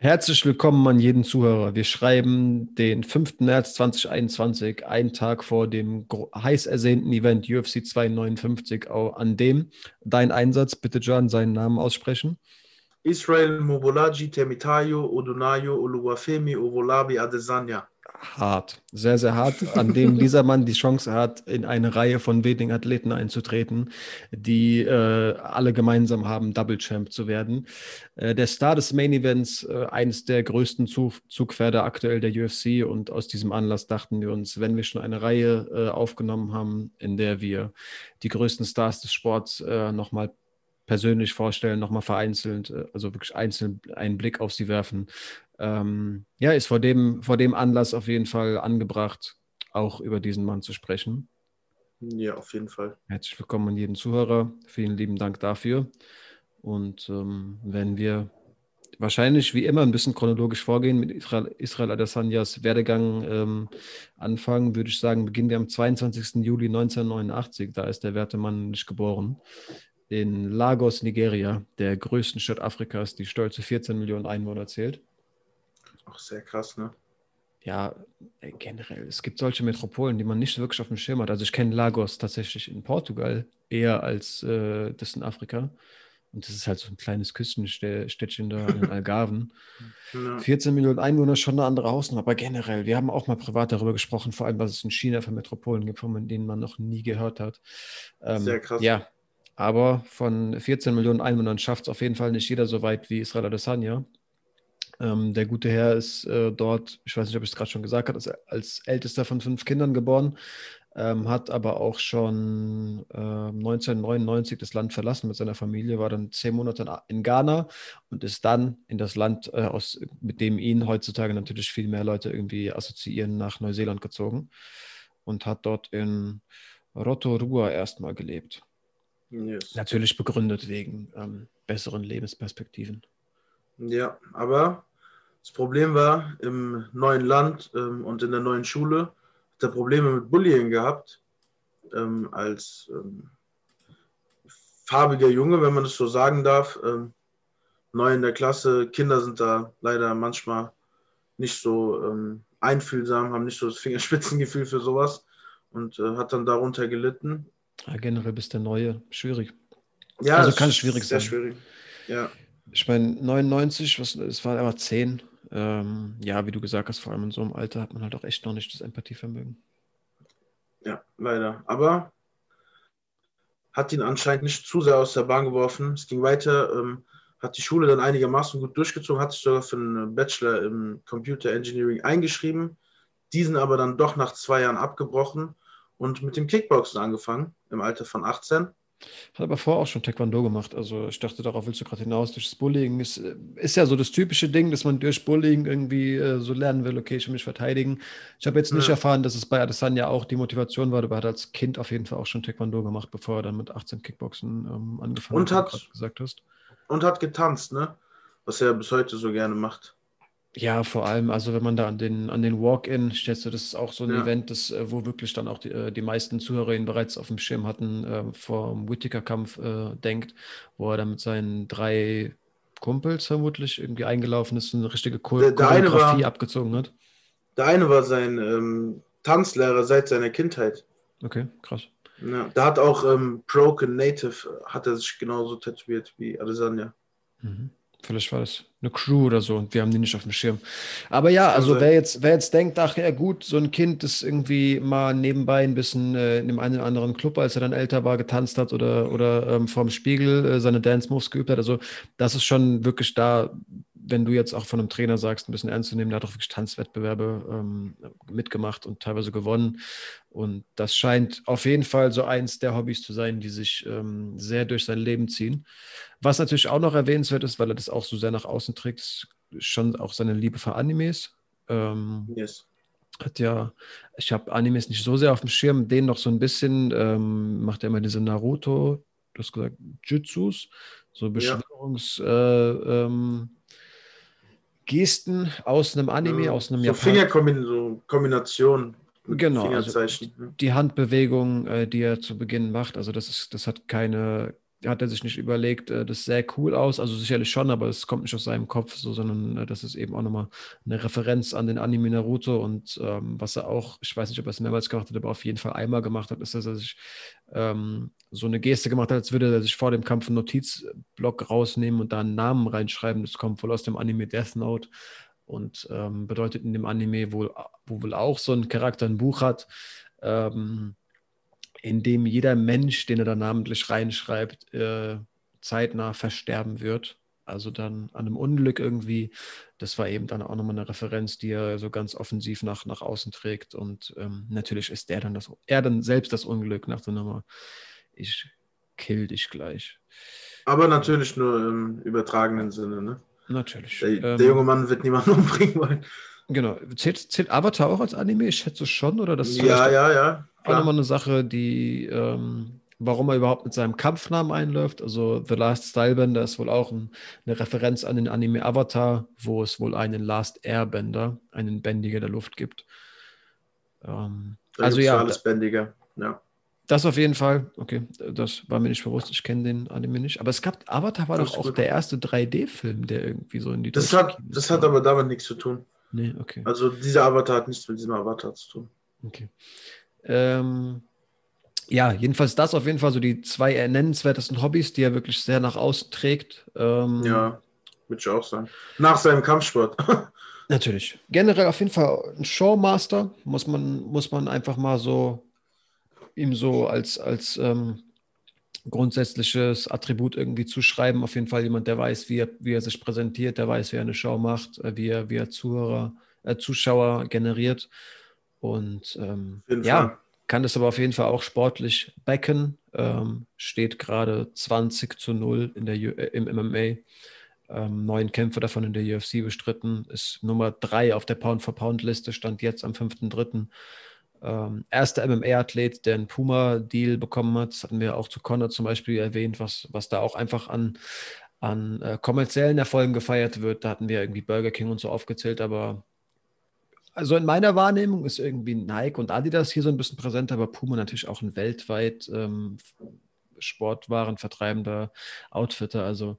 Herzlich willkommen an jeden Zuhörer. Wir schreiben den 5. März 2021, einen Tag vor dem heiß ersehnten Event UFC 259, an dem dein Einsatz, bitte John, seinen Namen aussprechen. Israel Mobolaji Temitayo Odunayo Oluwafemi Ovolabi Adesanya hart, sehr, sehr hart, an dem dieser Mann die Chance hat, in eine Reihe von wenigen Athleten einzutreten, die äh, alle gemeinsam haben, Double Champ zu werden. Äh, der Star des Main Events, äh, eines der größten Zug Zugpferde aktuell der UFC und aus diesem Anlass dachten wir uns, wenn wir schon eine Reihe äh, aufgenommen haben, in der wir die größten Stars des Sports äh, nochmal persönlich vorstellen, nochmal vereinzelt, äh, also wirklich einzeln einen Blick auf sie werfen, ähm, ja, ist vor dem, vor dem Anlass auf jeden Fall angebracht, auch über diesen Mann zu sprechen. Ja, auf jeden Fall. Herzlich willkommen an jeden Zuhörer. Vielen lieben Dank dafür. Und ähm, wenn wir wahrscheinlich wie immer ein bisschen chronologisch vorgehen mit Israel, Israel Adesanyas Werdegang ähm, anfangen, würde ich sagen, beginnen wir am 22. Juli 1989. Da ist der werte Mann nicht geboren. In Lagos, Nigeria, der größten Stadt Afrikas, die stolze 14 Millionen Einwohner zählt. Auch sehr krass, ne? Ja, generell. Es gibt solche Metropolen, die man nicht wirklich auf dem Schirm hat. Also ich kenne Lagos tatsächlich in Portugal eher als äh, das in Afrika. Und das ist halt so ein kleines Küstenstädtchen da in Algarven. Ja. 14 Millionen Einwohner, schon eine andere Hausnummer. Aber generell, wir haben auch mal privat darüber gesprochen, vor allem, was es in China für Metropolen gibt, von denen man noch nie gehört hat. Ähm, Sehr krass. Ja, aber von 14 Millionen Einwohnern schafft es auf jeden Fall nicht jeder so weit wie Israel Adesanya. Ähm, der gute Herr ist äh, dort, ich weiß nicht, ob ich es gerade schon gesagt habe, als, ältester von fünf Kindern geboren, ähm, hat aber auch schon äh, 1999 das Land verlassen mit seiner Familie, war dann zehn Monate in Ghana und ist dann in das Land, äh, aus, mit dem ihn heutzutage natürlich viel mehr Leute irgendwie assoziieren, nach Neuseeland gezogen und hat dort in Rotorua erstmal gelebt. Yes. Natürlich begründet wegen ähm, besseren Lebensperspektiven. Ja, aber das Problem war, im neuen Land ähm, und in der neuen Schule hat er Probleme mit Bullying gehabt. Ähm, als ähm, farbiger Junge, wenn man das so sagen darf, ähm, neu in der Klasse. Kinder sind da leider manchmal nicht so ähm, einfühlsam, haben nicht so das Fingerspitzengefühl für sowas und äh, hat dann darunter gelitten. Ja, generell bist der Neue schwierig. Ja, also kann es schwierig sehr sein. schwierig. Ja. Ich meine, 99, was, es war aber 10. Ähm, ja, wie du gesagt hast, vor allem in so einem Alter hat man halt auch echt noch nicht das Empathievermögen. Ja, leider. Aber hat ihn anscheinend nicht zu sehr aus der Bahn geworfen. Es ging weiter, ähm, hat die Schule dann einigermaßen gut durchgezogen, hat sich sogar für einen Bachelor im Computer Engineering eingeschrieben, diesen aber dann doch nach zwei Jahren abgebrochen und mit dem Kickboxen angefangen im Alter von 18. Hat aber vorher auch schon Taekwondo gemacht. Also ich dachte, darauf willst du gerade hinaus. Durch das Bullying ist, ist ja so das typische Ding, dass man durch Bullying irgendwie äh, so lernen will, okay, ich will mich verteidigen. Ich habe jetzt nicht ja. erfahren, dass es bei Adesanya auch die Motivation war, aber er hat als Kind auf jeden Fall auch schon Taekwondo gemacht, bevor er dann mit 18 Kickboxen ähm, angefangen und hat. hat gesagt hast. Und hat getanzt, ne? Was er bis heute so gerne macht. Ja, vor allem, also wenn man da an den, an den Walk-In, stellst du, das ist auch so ein ja. Event, das, äh, wo wirklich dann auch die, äh, die meisten Zuhörer ihn bereits auf dem Schirm hatten, äh, vor dem Whittaker-Kampf äh, denkt, wo er dann mit seinen drei Kumpels vermutlich irgendwie eingelaufen ist, eine richtige Cho der, der Choreografie war, abgezogen hat. Der eine war sein ähm, Tanzlehrer seit seiner Kindheit. Okay, krass. Ja, da hat auch ähm, Broken Native, hat er sich genauso tätowiert wie Alessandra. Mhm. Vielleicht war das eine Crew oder so und wir haben die nicht auf dem Schirm. Aber ja, also wer jetzt, wer jetzt denkt, ach ja gut, so ein Kind, das irgendwie mal nebenbei ein bisschen äh, in dem einen oder anderen Club, als er dann älter war, getanzt hat oder, oder ähm, vorm Spiegel äh, seine Dance-Moves geübt hat, also das ist schon wirklich da wenn du jetzt auch von einem Trainer sagst, ein bisschen ernst zu nehmen, der hat auch wirklich Tanzwettbewerbe ähm, mitgemacht und teilweise gewonnen. Und das scheint auf jeden Fall so eins der Hobbys zu sein, die sich ähm, sehr durch sein Leben ziehen. Was natürlich auch noch erwähnenswert ist, weil er das auch so sehr nach außen trägt, ist schon auch seine Liebe für Animes. Ähm, yes. Hat ja, ich habe Animes nicht so sehr auf dem Schirm, den noch so ein bisschen, ähm, macht er immer diese Naruto, du hast gesagt, Jutsus, so Beschwörungs- ja. äh, ähm, Gesten aus einem Anime, ja, aus einem so Japan Fingerkombination. Genau, also die Handbewegung, äh, die er zu Beginn macht, also das ist, das hat keine, hat er sich nicht überlegt, äh, das sähe cool aus. Also sicherlich schon, aber es kommt nicht aus seinem Kopf, so, sondern äh, das ist eben auch nochmal eine Referenz an den Anime Naruto. Und ähm, was er auch, ich weiß nicht, ob er es mehrmals gemacht hat, aber auf jeden Fall einmal gemacht hat, ist, dass er sich ähm, so eine Geste gemacht hat, als würde er sich vor dem Kampf einen Notizblock rausnehmen und da einen Namen reinschreiben. Das kommt wohl aus dem Anime Death Note und ähm, bedeutet in dem Anime wohl, wo wohl auch so ein Charakter ein Buch hat. Ähm, in dem jeder Mensch, den er da namentlich reinschreibt, äh, zeitnah versterben wird. Also dann an einem Unglück irgendwie. Das war eben dann auch nochmal eine Referenz, die er so ganz offensiv nach, nach außen trägt. Und ähm, natürlich ist der dann das, er dann selbst das Unglück nach der Nummer. Ich kill dich gleich. Aber natürlich nur im übertragenen Sinne, ne? Natürlich. Der, ähm, der junge Mann wird niemanden umbringen wollen. Genau. Zählt, zählt Avatar auch als Anime? Ich schätze schon, oder? Das ja, ja, ja. Auch nochmal eine Sache, die, ähm, warum er überhaupt mit seinem Kampfnamen einläuft. Also The Last Stylebender ist wohl auch ein, eine Referenz an den Anime Avatar, wo es wohl einen Last Airbender, einen Bändiger der Luft gibt. Ähm, also ja. Alles Bändiger, ja. Das auf jeden Fall. Okay, das war mir nicht bewusst. Ich kenne den Anime nicht. Aber es gab, Avatar war das doch auch gut. der erste 3D-Film, der irgendwie so in die Das hat, das hat aber damit nichts zu tun. Nee, okay. Also dieser Avatar hat nichts mit diesem Avatar zu tun. Okay. Ähm, ja, jedenfalls das auf jeden Fall so die zwei nennenswertesten Hobbys, die er wirklich sehr nach außen trägt. Ähm, ja, würde ich auch sagen. Nach seinem Kampfsport. Natürlich. Generell auf jeden Fall ein Showmaster, muss man, muss man einfach mal so ihm so als, als ähm, grundsätzliches Attribut irgendwie zuschreiben. Auf jeden Fall jemand, der weiß, wie er, wie er sich präsentiert, der weiß, wie er eine Show macht, äh, wie er, wie er Zuhörer, äh, Zuschauer generiert. Und ähm, ja, Fall. kann das aber auf jeden Fall auch sportlich backen. Ähm, steht gerade 20 zu 0 in der, äh, im MMA. Ähm, neun Kämpfe davon in der UFC bestritten. Ist Nummer drei auf der Pound-for-Pound-Liste, stand jetzt am 5.3 ähm, erster MMA-Athlet, der einen Puma-Deal bekommen hat. Das hatten wir auch zu Connor zum Beispiel erwähnt, was, was da auch einfach an, an äh, kommerziellen Erfolgen gefeiert wird. Da hatten wir irgendwie Burger King und so aufgezählt, aber also in meiner Wahrnehmung ist irgendwie Nike und Adidas hier so ein bisschen präsent, aber Puma natürlich auch ein weltweit ähm, Sportwarenvertreibender Outfitter. Also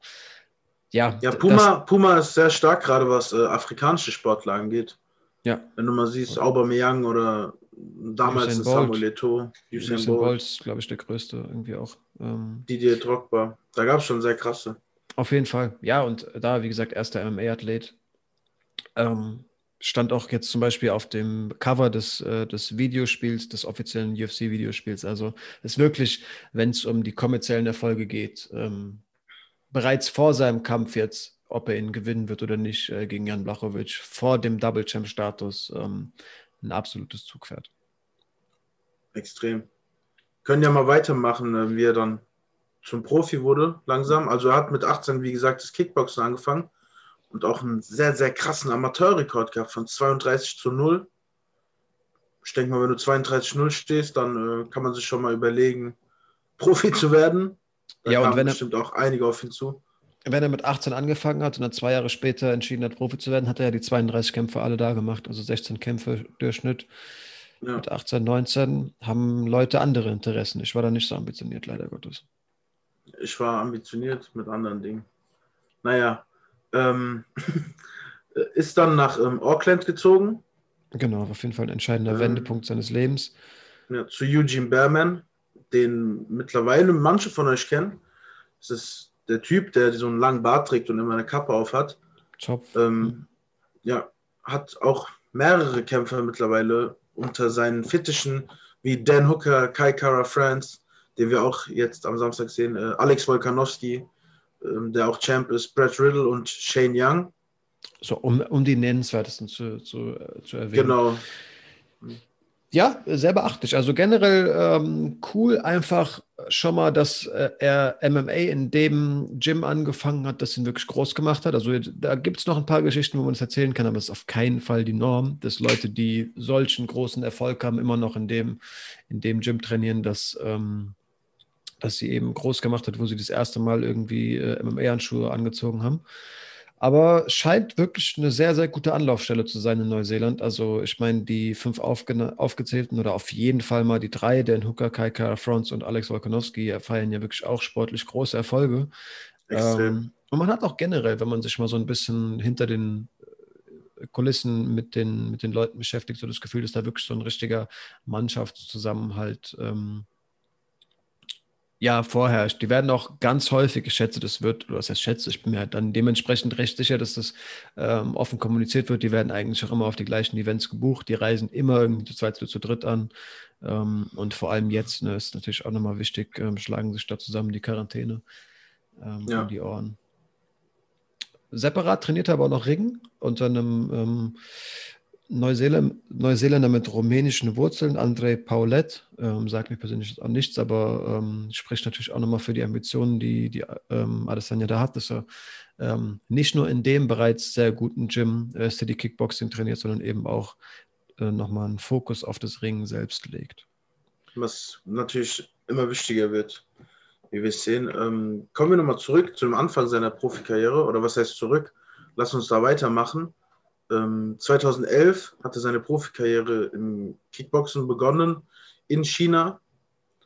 ja. Ja, Puma, Puma ist sehr stark, gerade was äh, afrikanische Sportler angeht. Ja. Wenn du mal siehst, Aubameyang oder damals Usain Samuel Eto'o, Usain, Usain Bolt. Bolt glaube ich, der größte irgendwie auch. Ähm, Didier Drogba. Da gab es schon sehr krasse. Auf jeden Fall. Ja, und da, wie gesagt, erster MMA-Athlet. Ähm, stand auch jetzt zum Beispiel auf dem Cover des, äh, des Videospiels, des offiziellen UFC-Videospiels. Also ist wirklich, wenn es um die kommerziellen Erfolge geht, ähm, bereits vor seinem Kampf jetzt, ob er ihn gewinnen wird oder nicht äh, gegen Jan Blachowicz, vor dem Double-Champ-Status, ähm, ein absolutes Zugpferd. Extrem. Können ja mal weitermachen, äh, wie er dann zum Profi wurde, langsam. Also er hat mit 18, wie gesagt, das Kickboxen angefangen und auch einen sehr, sehr krassen Amateurrekord gehabt von 32 zu 0. Ich denke mal, wenn du 32 zu 0 stehst, dann äh, kann man sich schon mal überlegen, Profi zu werden. Da ja, und wenn bestimmt auch einige auf ihn zu. Wenn er mit 18 angefangen hat und dann zwei Jahre später entschieden hat, Profi zu werden, hat er ja die 32 Kämpfe alle da gemacht, also 16 Kämpfe Durchschnitt. Ja. Mit 18, 19 haben Leute andere Interessen. Ich war da nicht so ambitioniert, leider Gottes. Ich war ambitioniert mit anderen Dingen. Naja, ähm, ist dann nach ähm, Auckland gezogen. Genau, auf jeden Fall ein entscheidender ähm, Wendepunkt seines Lebens. Ja, zu Eugene Behrman, den mittlerweile manche von euch kennen. Das ist der Typ, der so einen langen Bart trägt und immer eine Kappe auf hat. Ähm, ja, hat auch mehrere Kämpfer mittlerweile unter seinen Fittichen, wie Dan Hooker, Kai Kara France, den wir auch jetzt am Samstag sehen, äh, Alex Wolkanowski, äh, der auch Champ ist, Brad Riddle und Shane Young. So, um, um die nennenswertesten zu, zu, äh, zu erwähnen. Genau. Ja, sehr beachtlich. Also generell ähm, cool einfach schon mal, dass äh, er MMA in dem Gym angefangen hat, das ihn wirklich groß gemacht hat. Also da gibt es noch ein paar Geschichten, wo man es erzählen kann, aber es ist auf keinen Fall die Norm, dass Leute, die solchen großen Erfolg haben, immer noch in dem, in dem Gym trainieren, dass, ähm, dass sie eben groß gemacht hat, wo sie das erste Mal irgendwie äh, MMA-Handschuhe angezogen haben. Aber scheint wirklich eine sehr, sehr gute Anlaufstelle zu sein in Neuseeland. Also ich meine, die fünf aufge aufgezählten oder auf jeden Fall mal die drei, Dan Hooker, Kai Kara Franz und Alex Wolkonowski, feiern ja wirklich auch sportlich große Erfolge. Ähm, und man hat auch generell, wenn man sich mal so ein bisschen hinter den äh, Kulissen mit den, mit den Leuten beschäftigt, so das Gefühl, dass da wirklich so ein richtiger Mannschaftszusammenhalt ähm, ja, vorherrscht. Die werden auch ganz häufig geschätzt. Das wird, oder was heißt schätze, ich bin mir halt dann dementsprechend recht sicher, dass das ähm, offen kommuniziert wird. Die werden eigentlich auch immer auf die gleichen Events gebucht. Die reisen immer irgendwie zu zweit, zu dritt an. Ähm, und vor allem jetzt ne, ist natürlich auch nochmal wichtig, ähm, schlagen sich da zusammen die Quarantäne ähm, ja. um die Ohren. Separat trainiert er aber auch noch Ringen unter einem ähm, Neuseeländer, mit rumänischen Wurzeln, André Paulette, ähm, sagt mir persönlich auch nichts, aber ähm, spricht natürlich auch nochmal für die Ambitionen, die, die ähm, Adesanya da hat, dass er ähm, nicht nur in dem bereits sehr guten Gym äh, City Kickboxing trainiert, sondern eben auch äh, nochmal einen Fokus auf das Ringen selbst legt. Was natürlich immer wichtiger wird, wie wir sehen. Ähm, kommen wir nochmal zurück zu dem Anfang seiner Profikarriere, oder was heißt zurück? Lass uns da weitermachen. 2011 ähm, hatte seine Profikarriere im Kickboxen begonnen in China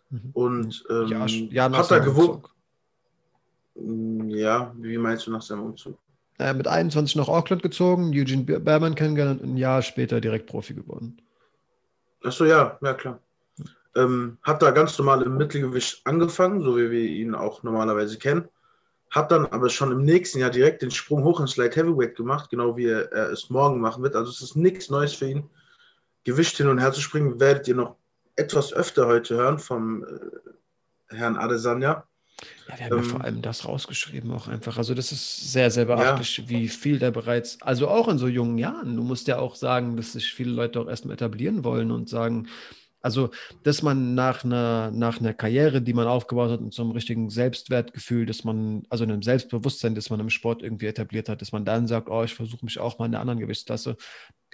mhm. und ähm, ja, ja, hat da gewohnt. Mm, ja, wie meinst du nach seinem Umzug? Naja, mit 21 nach Auckland gezogen, Eugene Berman kennengelernt und ein Jahr später direkt Profi geworden. Achso, ja, ja klar. Ähm, hat da ganz normal im Mittelgewicht angefangen, so wie wir ihn auch normalerweise kennen hat dann aber schon im nächsten Jahr direkt den Sprung hoch ins Light Heavyweight gemacht, genau wie er, er es morgen machen wird. Also es ist nichts Neues für ihn. Gewicht hin und her zu springen, werdet ihr noch etwas öfter heute hören vom äh, Herrn Adesanya. Ja, wir haben ähm, ja vor allem das rausgeschrieben auch einfach. Also das ist sehr, sehr beachtlich, ja. wie viel der bereits, also auch in so jungen Jahren, du musst ja auch sagen, dass sich viele Leute auch erstmal etablieren wollen und sagen, also, dass man nach einer, nach einer Karriere, die man aufgebaut hat, mit so einem richtigen Selbstwertgefühl, dass man, also einem Selbstbewusstsein, das man im Sport irgendwie etabliert hat, dass man dann sagt, oh, ich versuche mich auch mal in der anderen Gewichtsklasse,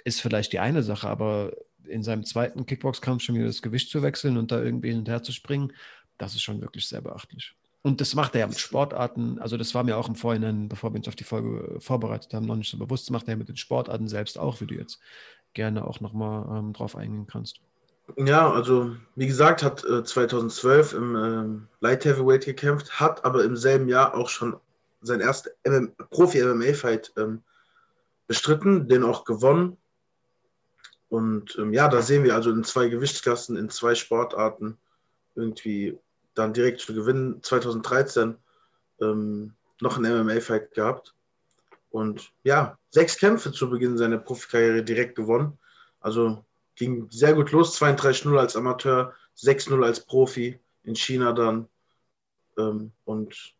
ist vielleicht die eine Sache, aber in seinem zweiten Kickbox-Kampf schon wieder das Gewicht zu wechseln und da irgendwie hin und her zu springen, das ist schon wirklich sehr beachtlich. Und das macht er ja mit Sportarten, also das war mir auch im Vorhinein, bevor wir uns auf die Folge vorbereitet haben, noch nicht so bewusst, das macht er mit den Sportarten selbst auch, wie du jetzt gerne auch nochmal ähm, drauf eingehen kannst. Ja, also wie gesagt, hat äh, 2012 im äh, Light Heavyweight gekämpft, hat aber im selben Jahr auch schon sein erstes Profi-MMA-Fight ähm, bestritten, den auch gewonnen. Und ähm, ja, da sehen wir also in zwei Gewichtsklassen, in zwei Sportarten irgendwie dann direkt zu gewinnen. 2013 ähm, noch ein MMA-Fight gehabt. Und ja, sechs Kämpfe zu Beginn seiner Profikarriere direkt gewonnen. Also ging sehr gut los, 32-0 als Amateur, 6-0 als Profi in China dann. Ähm, und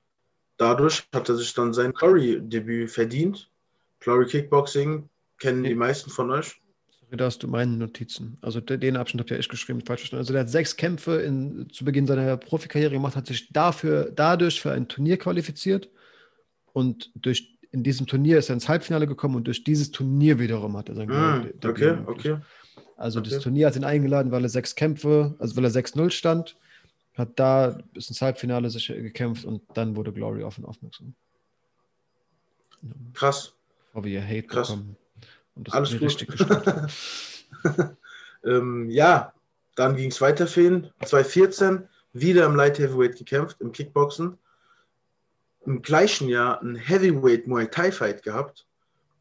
dadurch hat er sich dann sein Glory-Debüt verdient. Glory Kickboxing kennen die meisten von euch. Sorry, da hast du meine Notizen. Also den Abschnitt habt ihr echt geschrieben, falsch verstanden. Also der hat sechs Kämpfe in, zu Beginn seiner Profikarriere gemacht, hat sich dafür, dadurch für ein Turnier qualifiziert und durch in diesem Turnier ist er ins Halbfinale gekommen und durch dieses Turnier wiederum hat er sein mm, Okay, okay. Also okay. das Turnier hat ihn eingeladen, weil er sechs Kämpfe, also weil er 6-0 stand, hat da bis ins Halbfinale sich gekämpft und dann wurde Glory auf ihn aufmerksam. Krass. Bevor wir Hate Krass. bekommen. Und das Alles richtig ähm, Ja, dann ging es weiter für ihn. 2014 wieder im Light Heavyweight gekämpft, im Kickboxen. Im gleichen Jahr ein Heavyweight Muay Thai Fight gehabt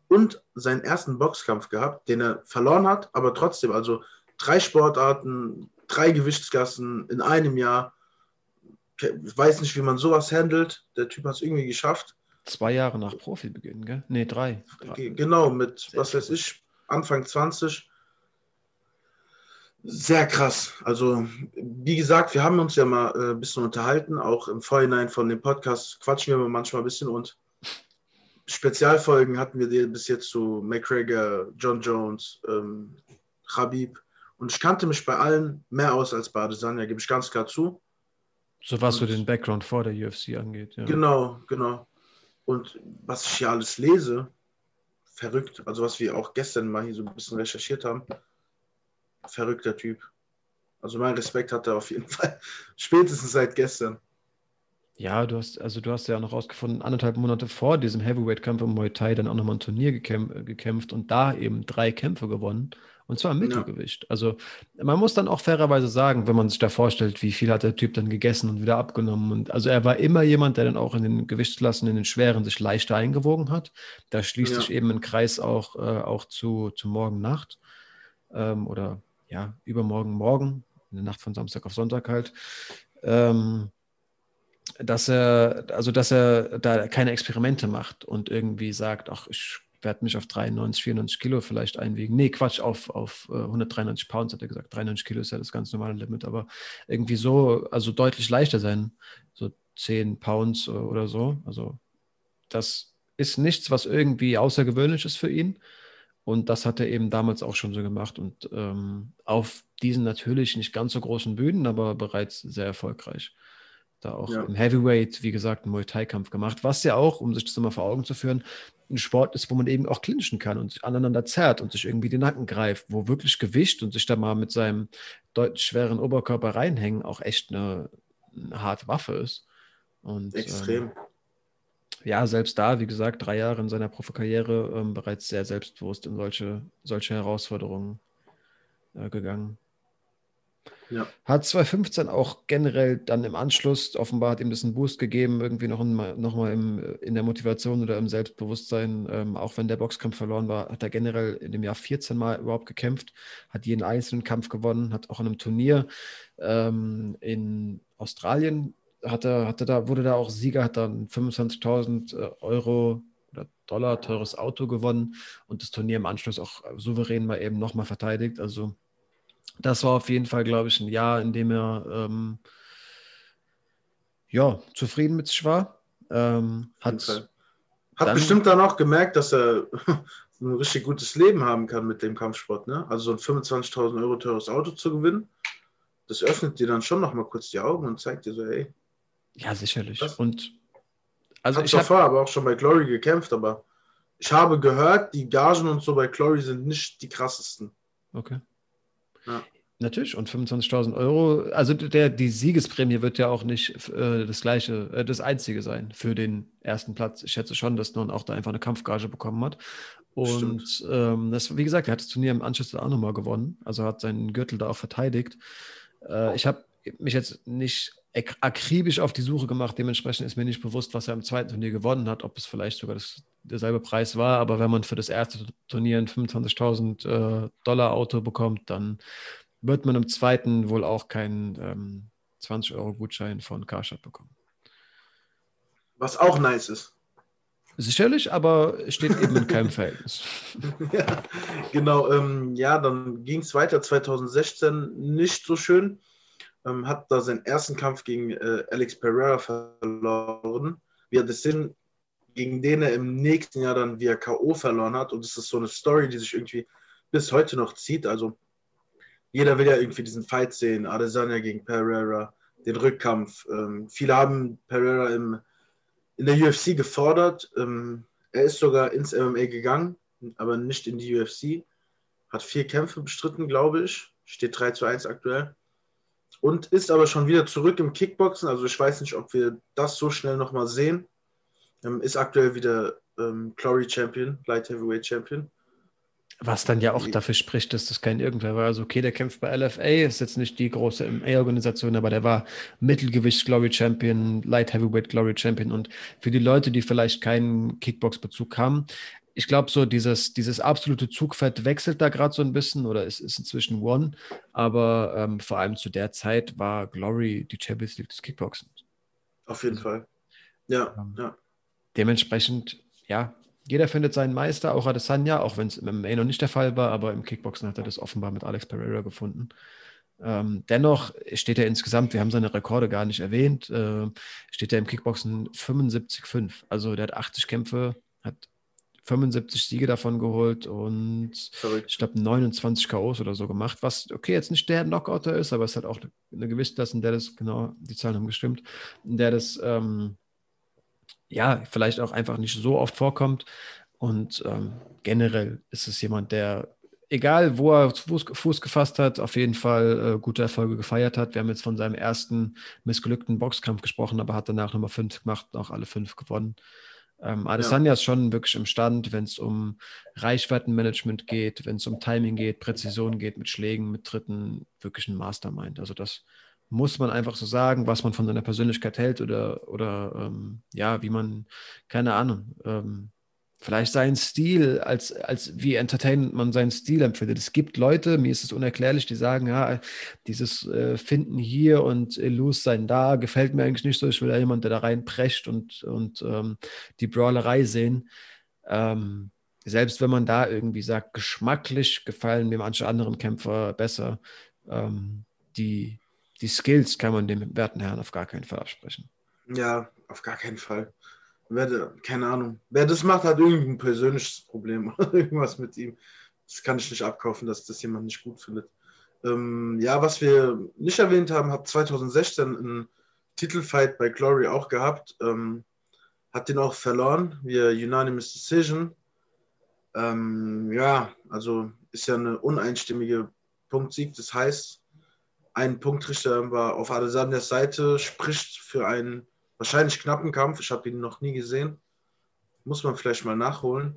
und seinen ersten Boxkampf gehabt, den er verloren hat, aber trotzdem, also drei Sportarten, drei Gewichtsklassen in einem Jahr. Ich weiß nicht, wie man sowas handelt. Der Typ hat es irgendwie geschafft. Zwei Jahre nach Profibeginn, gell? Nee, drei. drei. Genau, mit, was weiß ich, Anfang 20. Sehr krass. Also, wie gesagt, wir haben uns ja mal äh, ein bisschen unterhalten, auch im Vorhinein von dem Podcast quatschen wir manchmal ein bisschen und Spezialfolgen hatten wir bis jetzt zu McGregor, John Jones, ähm, Khabib. Und ich kannte mich bei allen mehr aus als bei Adesanya, gebe ich ganz klar zu. So was so den Background vor der UFC angeht. Ja. Genau, genau. Und was ich hier alles lese, verrückt. Also was wir auch gestern mal hier so ein bisschen recherchiert haben, verrückter Typ. Also mein Respekt hat er auf jeden Fall. Spätestens seit gestern. Ja, du hast, also du hast ja noch rausgefunden, anderthalb Monate vor diesem Heavyweight-Kampf im Muay Thai dann auch nochmal ein Turnier gekämpft, gekämpft und da eben drei Kämpfe gewonnen. Und zwar im Mittelgewicht. Ja. Also man muss dann auch fairerweise sagen, wenn man sich da vorstellt, wie viel hat der Typ dann gegessen und wieder abgenommen. Und also er war immer jemand, der dann auch in den Gewichtsklassen, in den schweren, sich leichter eingewogen hat. Da schließt ja. sich eben ein Kreis auch, äh, auch zu, zu morgen Nacht. Ähm, oder ja, übermorgen morgen, in der Nacht von Samstag auf Sonntag halt. Ähm, dass er, also dass er da keine Experimente macht und irgendwie sagt, ach, ich werde mich auf 93, 94 Kilo vielleicht einwiegen. Nee, Quatsch, auf, auf 193 äh, Pounds hat er gesagt. 93 Kilo ist ja das ganz normale Limit, aber irgendwie so, also deutlich leichter sein, so 10 Pounds oder so. Also das ist nichts, was irgendwie außergewöhnlich ist für ihn. Und das hat er eben damals auch schon so gemacht und ähm, auf diesen natürlich nicht ganz so großen Bühnen, aber bereits sehr erfolgreich da auch ja. im Heavyweight, wie gesagt, einen Muay Thai-Kampf gemacht, was ja auch, um sich das mal vor Augen zu führen, ein Sport ist, wo man eben auch clinchen kann und sich aneinander zerrt und sich irgendwie den Nacken greift, wo wirklich Gewicht und sich da mal mit seinem deutlich schweren Oberkörper reinhängen auch echt eine, eine harte Waffe ist. Und, Extrem. Ähm, ja, selbst da, wie gesagt, drei Jahre in seiner Profikarriere ähm, bereits sehr selbstbewusst in solche, solche Herausforderungen äh, gegangen. Ja. Hat 2015 auch generell dann im Anschluss, offenbar hat ihm das einen Boost gegeben, irgendwie noch, in, noch mal im, in der Motivation oder im Selbstbewusstsein. Ähm, auch wenn der Boxkampf verloren war, hat er generell in dem Jahr 14 Mal überhaupt gekämpft, hat jeden einzelnen Kampf gewonnen, hat auch in einem Turnier ähm, in Australien, hat er, hat er da, wurde da auch Sieger, hat dann 25.000 äh, Euro oder Dollar teures Auto gewonnen und das Turnier im Anschluss auch souverän mal eben nochmal verteidigt. Also das war auf jeden Fall, glaube ich, ein Jahr, in dem er ähm, ja, zufrieden mit sich war. Ähm, hat hat bestimmt dann auch gemerkt, dass er ein richtig gutes Leben haben kann mit dem Kampfsport. Ne? Also so ein 25.000 Euro teures Auto zu gewinnen, das öffnet dir dann schon noch mal kurz die Augen und zeigt dir so, hey. Ja, sicherlich. Was? Und also ich habe aber auch schon bei Glory gekämpft, aber ich habe gehört, die Gagen und so bei Glory sind nicht die krassesten. Okay. Ja. Natürlich, und 25.000 Euro, also der, die Siegesprämie wird ja auch nicht äh, das gleiche, äh, das einzige sein für den ersten Platz. Ich schätze schon, dass Nun auch da einfach eine Kampfgage bekommen hat. Und ähm, das, wie gesagt, er hat das Turnier im Anschluss auch nochmal gewonnen, also hat seinen Gürtel da auch verteidigt. Äh, ich habe mich jetzt nicht akribisch auf die Suche gemacht, dementsprechend ist mir nicht bewusst, was er im zweiten Turnier gewonnen hat, ob es vielleicht sogar das, derselbe Preis war, aber wenn man für das erste Turnier ein 25.000 äh, Dollar Auto bekommt, dann wird man im zweiten wohl auch keinen ähm, 20-Euro-Gutschein von Karstadt bekommen. Was auch nice ist. Sicherlich, aber steht eben in keinem Verhältnis. ja, genau, ähm, ja, dann ging es weiter 2016 nicht so schön. Ähm, hat da seinen ersten Kampf gegen äh, Alex Pereira verloren. Via Decision, gegen den er im nächsten Jahr dann via K.O. verloren hat. Und es ist so eine Story, die sich irgendwie bis heute noch zieht. Also jeder will ja irgendwie diesen Fight sehen, Adesanya gegen Pereira, den Rückkampf. Ähm, viele haben Pereira im, in der UFC gefordert. Ähm, er ist sogar ins MMA gegangen, aber nicht in die UFC. Hat vier Kämpfe bestritten, glaube ich. Steht 3 zu 1 aktuell. Und ist aber schon wieder zurück im Kickboxen. Also ich weiß nicht, ob wir das so schnell nochmal sehen. Ähm, ist aktuell wieder ähm, Glory Champion, Light Heavyweight Champion. Was dann ja auch dafür spricht, dass das kein irgendwer war. Also, okay, der kämpft bei LFA, ist jetzt nicht die große MA-Organisation, aber der war Mittelgewicht Glory Champion, Light Heavyweight Glory Champion. Und für die Leute, die vielleicht keinen Kickbox-Bezug haben, ich glaube, so dieses, dieses absolute Zugfett wechselt da gerade so ein bisschen oder es ist inzwischen One, aber ähm, vor allem zu der Zeit war Glory die Champions League des Kickboxen. Auf jeden also, Fall. Ja, ähm, ja. Dementsprechend, ja, jeder findet seinen Meister, auch Adesanya, auch wenn es im MMA noch nicht der Fall war, aber im Kickboxen hat er das offenbar mit Alex Pereira gefunden. Ähm, dennoch steht er insgesamt, wir haben seine Rekorde gar nicht erwähnt, äh, steht er im Kickboxen 75-5. Also der hat 80 Kämpfe, hat 75 Siege davon geholt und Verrückt. ich glaube 29 K.O.s oder so gemacht, was okay jetzt nicht der Knockouter ist, aber es hat auch eine Gewichtsklasse, in der das, genau, die Zahlen haben gestimmt, in der das ähm, ja, vielleicht auch einfach nicht so oft vorkommt. Und ähm, generell ist es jemand, der egal wo er Fuß, Fuß, gefasst hat, auf jeden Fall äh, gute Erfolge gefeiert hat. Wir haben jetzt von seinem ersten missglückten Boxkampf gesprochen, aber hat danach Nummer fünf gemacht und auch alle fünf gewonnen. Ähm, Adesanya ja. ist schon wirklich im Stand, wenn es um Reichweitenmanagement geht, wenn es um Timing geht, Präzision geht, mit Schlägen, mit Tritten, wirklich ein Mastermind. Also das muss man einfach so sagen, was man von seiner Persönlichkeit hält oder, oder ähm, ja, wie man, keine Ahnung, ähm, vielleicht seinen Stil, als, als wie entertainment man seinen Stil empfindet. Es gibt Leute, mir ist es unerklärlich, die sagen, ja, dieses äh, Finden hier und Illus sein da, gefällt mir eigentlich nicht so. Ich will ja jemand, der da reinprescht und, und ähm, die Brawlerei sehen. Ähm, selbst wenn man da irgendwie sagt, geschmacklich gefallen mir manche anderen Kämpfer besser, ähm, die, die Skills kann man dem werten Herrn auf gar keinen Fall absprechen. Ja, auf gar keinen Fall wer, keine Ahnung. Wer das macht, hat irgendein persönliches Problem oder irgendwas mit ihm. Das kann ich nicht abkaufen, dass das jemand nicht gut findet. Ähm, ja, was wir nicht erwähnt haben, hat 2016 einen Titelfight bei Glory auch gehabt. Ähm, hat den auch verloren, via Unanimous Decision. Ähm, ja, also ist ja eine uneinstimmige Punktsieg. Das heißt, ein Punktrichter war auf Adesanyas Seite, spricht für einen wahrscheinlich knappen Kampf. Ich habe ihn noch nie gesehen. Muss man vielleicht mal nachholen.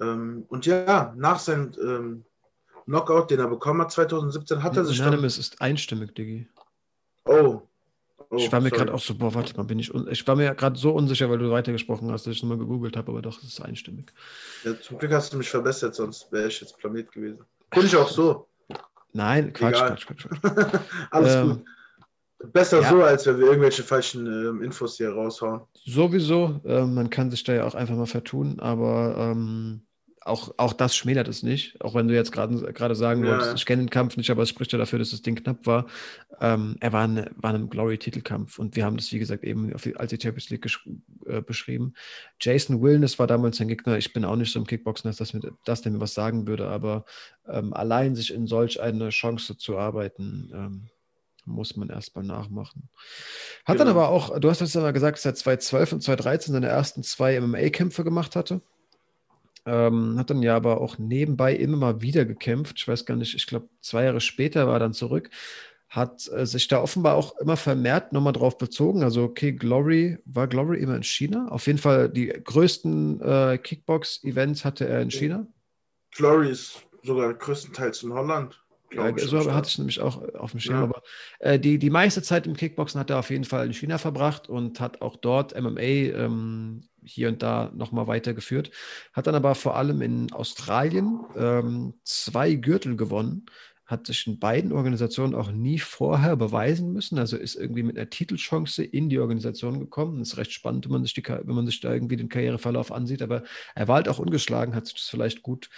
Ähm, und ja, nach seinem ähm, Knockout, den er bekommen hat 2017, hat er sich. Nein, es ist einstimmig, Diggi. Oh. oh. ich war mir gerade auch so, boah, warte mal, bin ich, ich war mir gerade so unsicher, weil du weitergesprochen hast, dass ich nochmal gegoogelt habe, aber doch, es ist einstimmig. Ja, zum Glück hast du mich verbessert, sonst wäre ich jetzt Planet gewesen. Konnte ich auch so. Nein, Quatsch, Egal. Quatsch, Quatsch, Quatsch. Alles ähm, gut. Besser ja. so, als wenn wir irgendwelche falschen ähm, Infos hier raushauen. Sowieso, äh, man kann sich da ja auch einfach mal vertun, aber ähm, auch, auch das schmälert es nicht. Auch wenn du jetzt gerade sagen ja. wolltest, ich kenne den Kampf nicht, aber es spricht ja dafür, dass das Ding knapp war. Ähm, er war, eine, war ein Glory-Titelkampf und wir haben das, wie gesagt, eben die, als die Champions League äh, beschrieben. Jason Wilnes war damals sein Gegner. Ich bin auch nicht so im Kickboxen, dass das, mit, das der mir was sagen würde, aber ähm, allein sich in solch eine Chance zu arbeiten, ähm, muss man erstmal nachmachen. Hat genau. dann aber auch, du hast jetzt aber gesagt, dass er 2012 und 2013 seine ersten zwei MMA-Kämpfe gemacht hatte. Ähm, hat dann ja aber auch nebenbei immer mal wieder gekämpft. Ich weiß gar nicht, ich glaube, zwei Jahre später war er dann zurück. Hat äh, sich da offenbar auch immer vermehrt nochmal drauf bezogen. Also, okay, Glory, war Glory immer in China? Auf jeden Fall die größten äh, Kickbox-Events hatte er in China. Glory ist sogar größtenteils in Holland. Ja, so hatte ich nämlich auch auf dem Schirm. Ja. Aber äh, die, die meiste Zeit im Kickboxen hat er auf jeden Fall in China verbracht und hat auch dort MMA ähm, hier und da nochmal weitergeführt. Hat dann aber vor allem in Australien ähm, zwei Gürtel gewonnen. Hat sich in beiden Organisationen auch nie vorher beweisen müssen. Also ist irgendwie mit einer Titelchance in die Organisation gekommen. Das ist recht spannend, wenn man sich, die, wenn man sich da irgendwie den Karriereverlauf ansieht. Aber er war halt auch ungeschlagen, hat sich das vielleicht gut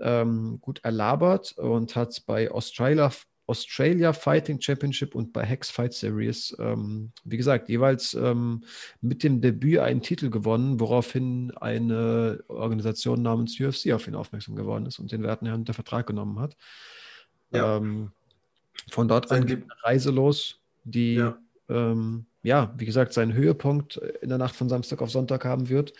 ähm, gut erlabert und hat bei Australia, Australia Fighting Championship und bei Hex Fight Series, ähm, wie gesagt, jeweils ähm, mit dem Debüt einen Titel gewonnen, woraufhin eine Organisation namens UFC auf ihn aufmerksam geworden ist und den Werten unter Vertrag genommen hat. Ja. Ähm, von dort an geht eine Reise los, die ja. Ähm, ja, wie gesagt, seinen Höhepunkt in der Nacht von Samstag auf Sonntag haben wird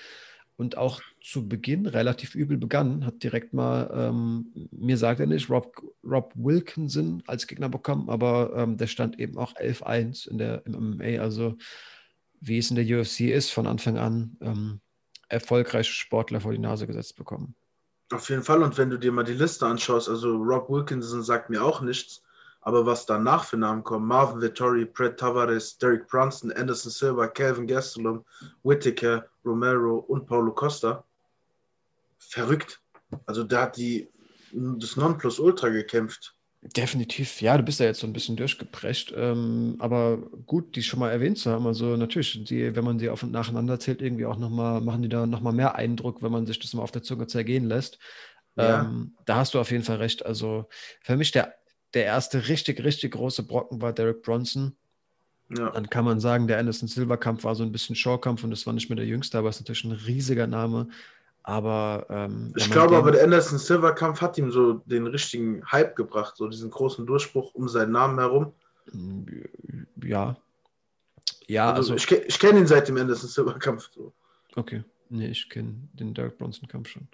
und auch zu Beginn relativ übel begann, hat direkt mal, ähm, mir sagt er nicht, Rob, Rob Wilkinson als Gegner bekommen, aber ähm, der stand eben auch 11-1 in der, im MMA, also wie es in der UFC ist, von Anfang an ähm, erfolgreiche Sportler vor die Nase gesetzt bekommen. Auf jeden Fall, und wenn du dir mal die Liste anschaust, also Rob Wilkinson sagt mir auch nichts, aber was danach für Namen kommen, Marvin Vittori, Brett Tavares, Derek Brunson, Anderson Silva, Calvin Gastelum, Whittaker, Romero und Paulo Costa, verrückt. Also da hat die das Nonplusultra gekämpft. Definitiv, ja, du bist ja jetzt so ein bisschen durchgeprescht, ähm, aber gut, die schon mal erwähnt zu haben. Also natürlich, die, wenn man sie auf und nacheinander zählt, irgendwie auch nochmal, machen die da nochmal mehr Eindruck, wenn man sich das mal auf der Zunge zergehen lässt. Ja. Ähm, da hast du auf jeden Fall recht. Also für mich der, der erste richtig, richtig große Brocken war Derek Bronson. Ja. Dann kann man sagen, der Anderson Silver Kampf war so ein bisschen Showkampf und das war nicht mehr der jüngste, aber es ist natürlich ein riesiger Name. Aber ähm, ich glaube aber, der Anderson Silver Kampf hat ihm so den richtigen Hype gebracht, so diesen großen Durchbruch um seinen Namen herum. Ja. Ja, also. also ich, ich kenne ihn seit dem Anderson Silver Kampf. So. Okay. Nee, ich kenne den Derek Bronson Kampf schon.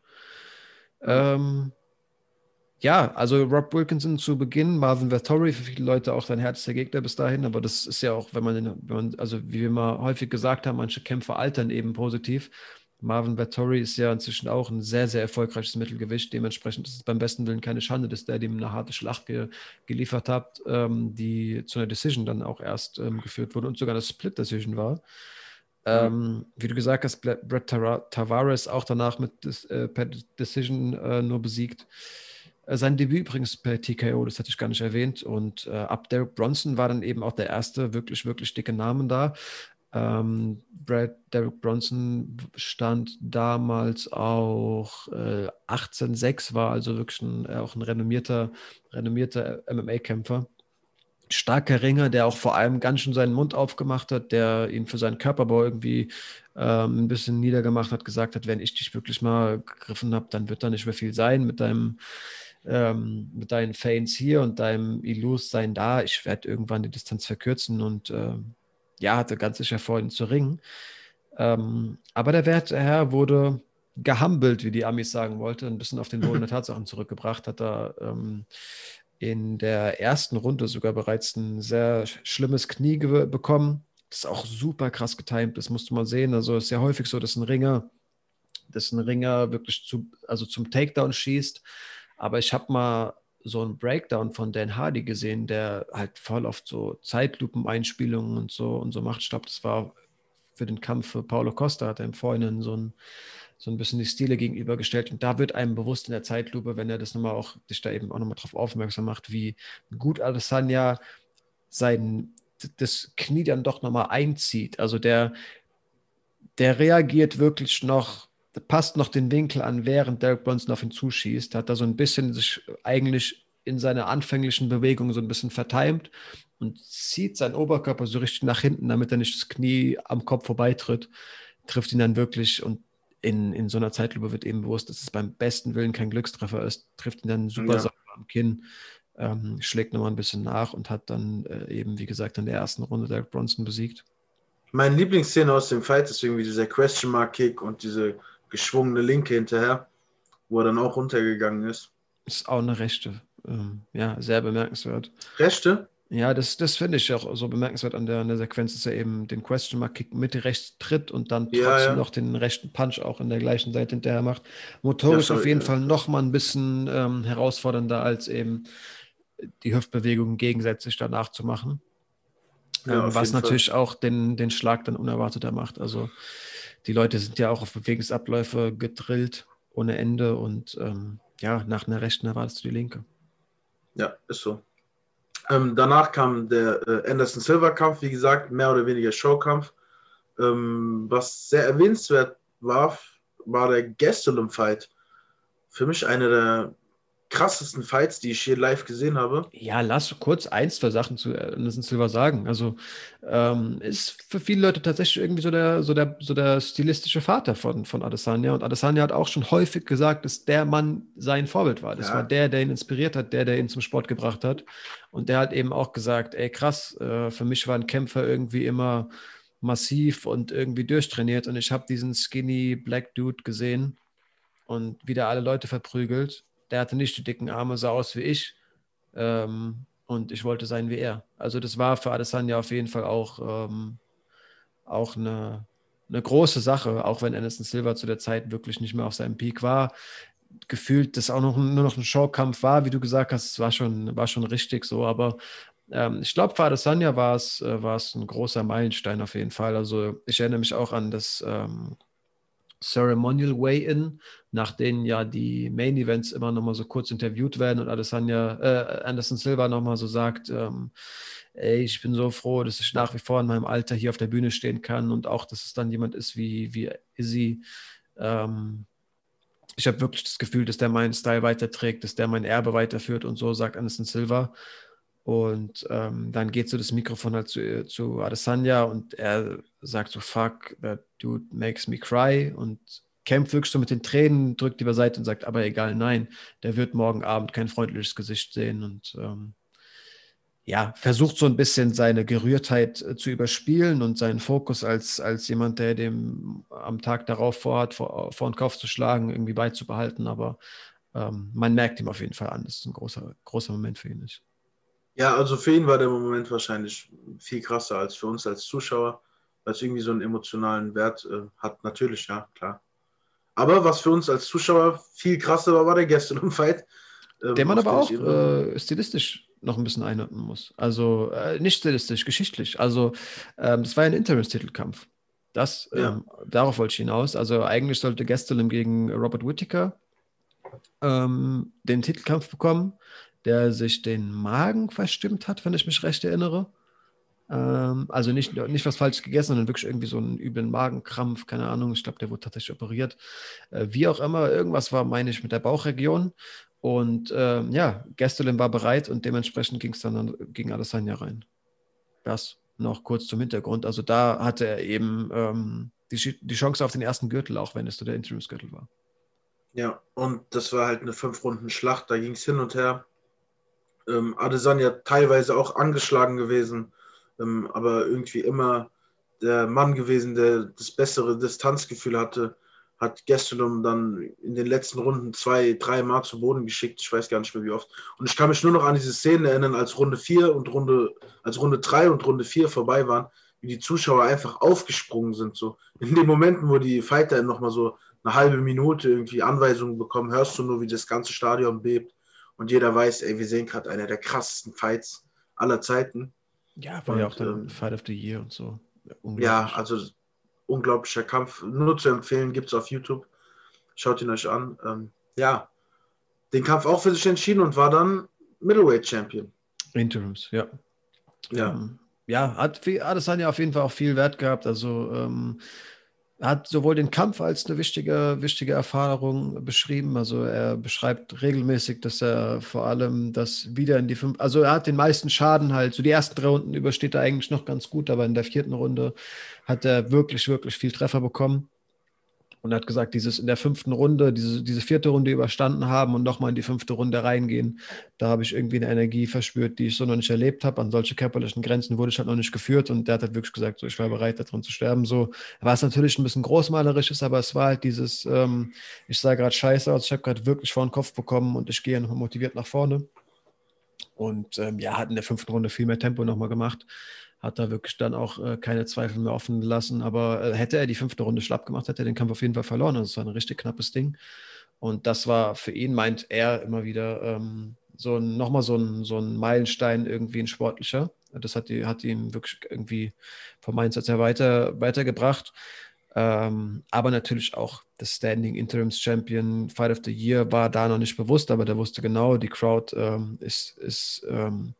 Ähm, ja, also Rob Wilkinson zu Beginn, Marvin Vettori, für viele Leute auch sein härtester Gegner bis dahin, aber das ist ja auch, wenn man, wenn man, also wie wir mal häufig gesagt haben, manche Kämpfer altern eben positiv. Marvin Vettori ist ja inzwischen auch ein sehr, sehr erfolgreiches Mittelgewicht. Dementsprechend ist es beim besten Willen keine Schande, dass der dem eine harte Schlacht ge geliefert hat, ähm, die zu einer Decision dann auch erst ähm, geführt wurde und sogar eine Split-Decision war. Ähm, wie du gesagt hast, Brett Tavares auch danach mit äh, per Decision äh, nur besiegt. Äh, sein Debüt übrigens per TKO, das hatte ich gar nicht erwähnt. Und äh, ab Derek Bronson war dann eben auch der erste wirklich, wirklich dicke Name da. Ähm, Brad Derek Bronson stand damals auch äh, 18,6, war also wirklich ein, äh, auch ein renommierter, renommierter MMA-Kämpfer. Starker Ringer, der auch vor allem ganz schön seinen Mund aufgemacht hat, der ihn für seinen Körperbau irgendwie ähm, ein bisschen niedergemacht hat, gesagt hat, wenn ich dich wirklich mal gegriffen habe, dann wird da nicht mehr viel sein mit deinem ähm, mit deinen Fans hier und deinem Illus-Sein da. Ich werde irgendwann die Distanz verkürzen und äh, ja, hatte ganz sicher vor, ihn zu ringen. Ähm, aber der Wertherr wurde gehambelt, wie die Amis sagen wollte, ein bisschen auf den Boden der Tatsachen zurückgebracht, hat er ähm, in der ersten Runde sogar bereits ein sehr schlimmes Knie bekommen. Das ist auch super krass getimt, das musste man sehen. Also es ist ja häufig so, dass ein Ringer, dass ein Ringer wirklich zu, also zum Takedown schießt aber ich habe mal so einen Breakdown von Dan Hardy gesehen, der halt voll oft so Zeitlupeneinspielungen und so und so macht. Ich glaube, das war für den Kampf für Paulo Costa, hat er im Vorhinein so ein, so ein bisschen die Stile gegenübergestellt. Und da wird einem bewusst in der Zeitlupe, wenn er das nochmal auch, sich da eben auch nochmal drauf aufmerksam macht, wie gut Adesanya sein, das Knie dann doch nochmal einzieht. Also der, der reagiert wirklich noch passt noch den Winkel an, während Derek Bronson auf ihn zuschießt. Hat da so ein bisschen sich eigentlich in seiner anfänglichen Bewegung so ein bisschen vertimt und zieht seinen Oberkörper so richtig nach hinten, damit er nicht das Knie am Kopf vorbeitritt. Trifft ihn dann wirklich und in, in so einer Zeitlupe wird eben bewusst, dass es beim besten Willen kein Glückstreffer ist. Trifft ihn dann super ja. am Kinn, ähm, schlägt nochmal ein bisschen nach und hat dann äh, eben, wie gesagt, in der ersten Runde Derek Bronson besiegt. Meine Lieblingsszene aus dem Fight ist irgendwie dieser Question Mark Kick und diese geschwungene Linke hinterher, wo er dann auch runtergegangen ist. Ist auch eine rechte. Ähm, ja, sehr bemerkenswert. Rechte? Ja, das, das finde ich auch so bemerkenswert an der, an der Sequenz, dass er eben den Question Mark Kick Mitte rechts tritt und dann trotzdem ja, ja. noch den rechten Punch auch in der gleichen Seite hinterher macht. Motorisch ja, auf jeden Fall noch mal ein bisschen ähm, herausfordernder, als eben die Hüftbewegungen gegensätzlich danach zu machen. Ähm, was natürlich Fall. auch den, den Schlag dann unerwarteter macht. Also die Leute sind ja auch auf Bewegungsabläufe gedrillt ohne Ende und ähm, ja, nach einer rechten erwartest du die linke. Ja, ist so. Ähm, danach kam der äh, Anderson Silver Kampf, wie gesagt, mehr oder weniger Showkampf. Ähm, was sehr erwähnenswert war, war der Gastelum Fight. Für mich einer der krassesten Fights, die ich hier live gesehen habe. Ja, lass kurz ein, zwei Sachen zu Anderson Silver sagen. Also ähm, ist für viele Leute tatsächlich irgendwie so der, so der, so der stilistische Vater von, von Adesanya. Und Adesanya hat auch schon häufig gesagt, dass der Mann sein Vorbild war. Das ja. war der, der ihn inspiriert hat, der, der ihn zum Sport gebracht hat. Und der hat eben auch gesagt, ey krass, äh, für mich war ein Kämpfer irgendwie immer massiv und irgendwie durchtrainiert. Und ich habe diesen skinny Black Dude gesehen und wieder alle Leute verprügelt der hatte nicht die dicken Arme, sah aus wie ich. Ähm, und ich wollte sein wie er. Also das war für Adesanya auf jeden Fall auch, ähm, auch eine, eine große Sache, auch wenn Anderson Silva zu der Zeit wirklich nicht mehr auf seinem Peak war. Gefühlt, dass auch noch, nur noch ein Showkampf war, wie du gesagt hast, es war schon, war schon richtig so, aber ähm, ich glaube, für Adesanya war es, äh, ein großer Meilenstein auf jeden Fall. Also ich erinnere mich auch an das ähm, Ceremonial Weigh-In, nach denen ja die Main Events immer nochmal so kurz interviewt werden und Adesanya, äh, Anderson Silva nochmal so sagt, ähm, ey, ich bin so froh, dass ich nach wie vor in meinem Alter hier auf der Bühne stehen kann und auch, dass es dann jemand ist wie, wie Izzy. Ähm, ich habe wirklich das Gefühl, dass der meinen Style weiterträgt, dass der mein Erbe weiterführt und so, sagt Anderson Silva. Und ähm, dann geht so das Mikrofon halt zu, zu Adesanya und er sagt so, fuck, that dude makes me cry und kämpft wirklich so mit den Tränen, drückt die beiseite und sagt, aber egal, nein, der wird morgen Abend kein freundliches Gesicht sehen und ähm, ja, versucht so ein bisschen seine Gerührtheit äh, zu überspielen und seinen Fokus als, als jemand, der dem am Tag darauf vorhat, vor, vor den Kopf zu schlagen, irgendwie beizubehalten, aber ähm, man merkt ihm auf jeden Fall an, dass es ein großer, großer Moment für ihn ist. Ja, also für ihn war der Moment wahrscheinlich viel krasser als für uns als Zuschauer, weil es irgendwie so einen emotionalen Wert äh, hat. Natürlich, ja, klar. Aber was für uns als Zuschauer viel krasser war, war der Gastelum-Fight. Ähm, der man aber auch äh, stilistisch noch ein bisschen einordnen muss. Also äh, nicht stilistisch, geschichtlich. Also ähm, das war ein Interimstitelkampf. Das, ja. ähm, darauf wollte ich hinaus. Also eigentlich sollte Gastelum gegen Robert Whittaker ähm, den Titelkampf bekommen der sich den Magen verstimmt hat, wenn ich mich recht erinnere. Ähm, also nicht, nicht was falsch gegessen, sondern wirklich irgendwie so einen üblen Magenkrampf, keine Ahnung. Ich glaube, der wurde tatsächlich operiert. Äh, wie auch immer, irgendwas war, meine ich, mit der Bauchregion. Und äh, ja, Gastelum war bereit und dementsprechend ging es dann gegen Adesanya rein. Das noch kurz zum Hintergrund. Also da hatte er eben ähm, die, die Chance auf den ersten Gürtel, auch wenn es nur der Interimsgürtel war. Ja, und das war halt eine Fünf-Runden-Schlacht. Da ging es hin und her. Ähm, Adesanya teilweise auch angeschlagen gewesen, ähm, aber irgendwie immer der Mann gewesen, der das bessere Distanzgefühl hatte, hat Gastelum dann in den letzten Runden zwei, drei Mal zu Boden geschickt. Ich weiß gar nicht mehr wie oft. Und ich kann mich nur noch an diese Szenen erinnern, als Runde 4 und Runde, als Runde 3 und Runde 4 vorbei waren, wie die Zuschauer einfach aufgesprungen sind. So in den Momenten, wo die Fighter nochmal so eine halbe Minute irgendwie Anweisungen bekommen, hörst du nur, wie das ganze Stadion bebt und jeder weiß, ey, wir sehen gerade einer der krassesten Fights aller Zeiten. Ja, war und, ja auch dann ähm, Fight of the Year und so. Ja, also unglaublicher Kampf. Nur zu empfehlen, gibt es auf YouTube. Schaut ihn euch an. Ähm, ja, den Kampf auch für sich entschieden und war dann Middleweight Champion. Interims, ja. Ja. Ähm, ja, hat Adesanya auf jeden Fall auch viel Wert gehabt. Also ähm, hat sowohl den Kampf als eine wichtige, wichtige Erfahrung beschrieben. Also er beschreibt regelmäßig, dass er vor allem das wieder in die fünf, also er hat den meisten Schaden halt, so die ersten drei Runden übersteht er eigentlich noch ganz gut, aber in der vierten Runde hat er wirklich, wirklich viel Treffer bekommen und hat gesagt, dieses in der fünften Runde, diese, diese vierte Runde überstanden haben und nochmal in die fünfte Runde reingehen, da habe ich irgendwie eine Energie verspürt, die ich so noch nicht erlebt habe. An solche körperlichen Grenzen wurde ich halt noch nicht geführt und der hat halt wirklich gesagt, so, ich war bereit, darin zu sterben. So, was natürlich ein bisschen großmalerisch ist, aber es war halt dieses, ähm, ich sah gerade scheiße aus, ich habe gerade wirklich vor den Kopf bekommen und ich gehe nochmal motiviert nach vorne. Und ähm, ja, hat in der fünften Runde viel mehr Tempo nochmal gemacht hat da wirklich dann auch äh, keine Zweifel mehr offen gelassen. Aber äh, hätte er die fünfte Runde schlapp gemacht, hätte er den Kampf auf jeden Fall verloren. Also es war ein richtig knappes Ding. Und das war für ihn, meint er, immer wieder ähm, so nochmal so ein, so ein Meilenstein irgendwie ein sportlicher. Das hat, die, hat ihn wirklich irgendwie vom Mindset her weiter, weitergebracht. Ähm, aber natürlich auch das Standing Interims Champion Fight of the Year war da noch nicht bewusst, aber der wusste genau, die Crowd ähm, ist, ist, ähm,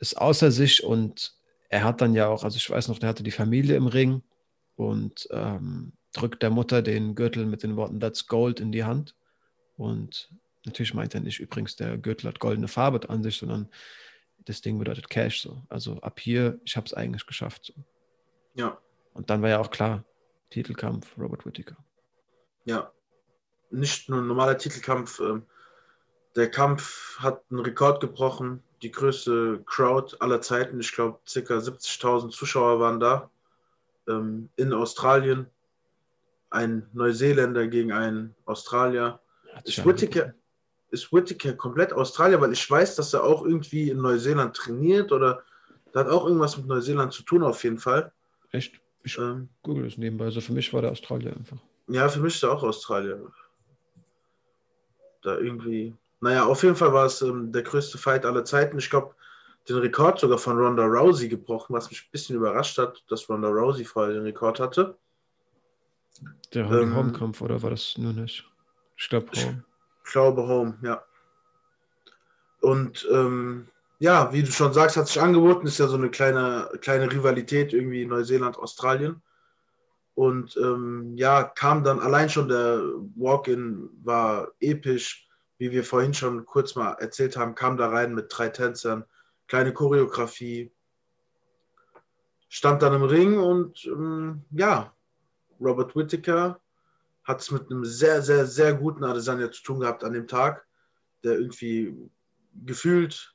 ist außer sich und er hat dann ja auch, also ich weiß noch, der hatte die Familie im Ring und ähm, drückt der Mutter den Gürtel mit den Worten That's Gold in die Hand. Und natürlich meint er nicht übrigens, der Gürtel hat goldene Farbe an sich, sondern das Ding bedeutet Cash. So. Also ab hier, ich habe es eigentlich geschafft. So. Ja. Und dann war ja auch klar, Titelkampf Robert Whittaker. Ja, nicht nur ein normaler Titelkampf. Ähm, der Kampf hat einen Rekord gebrochen die größte Crowd aller Zeiten. Ich glaube, ca. 70.000 Zuschauer waren da. Ähm, in Australien. Ein Neuseeländer gegen einen Australier. Ist Whittaker, ist Whittaker komplett Australier? Weil ich weiß, dass er auch irgendwie in Neuseeland trainiert oder da hat auch irgendwas mit Neuseeland zu tun, auf jeden Fall. Echt? Ich ähm, google es nebenbei. Also für mich war der Australier einfach. Ja, für mich ist er auch Australier. Da irgendwie naja, auf jeden Fall war es ähm, der größte Fight aller Zeiten. Ich glaube, den Rekord sogar von Ronda Rousey gebrochen, was mich ein bisschen überrascht hat, dass Ronda Rousey vorher den Rekord hatte. Der ähm, Home-Kampf, oder war das nur nicht? Ich glaube Home. Ich glaube Home, ja. Und ähm, ja, wie du schon sagst, hat sich angeboten, ist ja so eine kleine, kleine Rivalität irgendwie Neuseeland-Australien. Und ähm, ja, kam dann allein schon der Walk-In, war episch wie wir vorhin schon kurz mal erzählt haben, kam da rein mit drei Tänzern, kleine Choreografie, stand dann im Ring und ähm, ja, Robert Whittaker hat es mit einem sehr, sehr, sehr guten Adesanya zu tun gehabt an dem Tag, der irgendwie gefühlt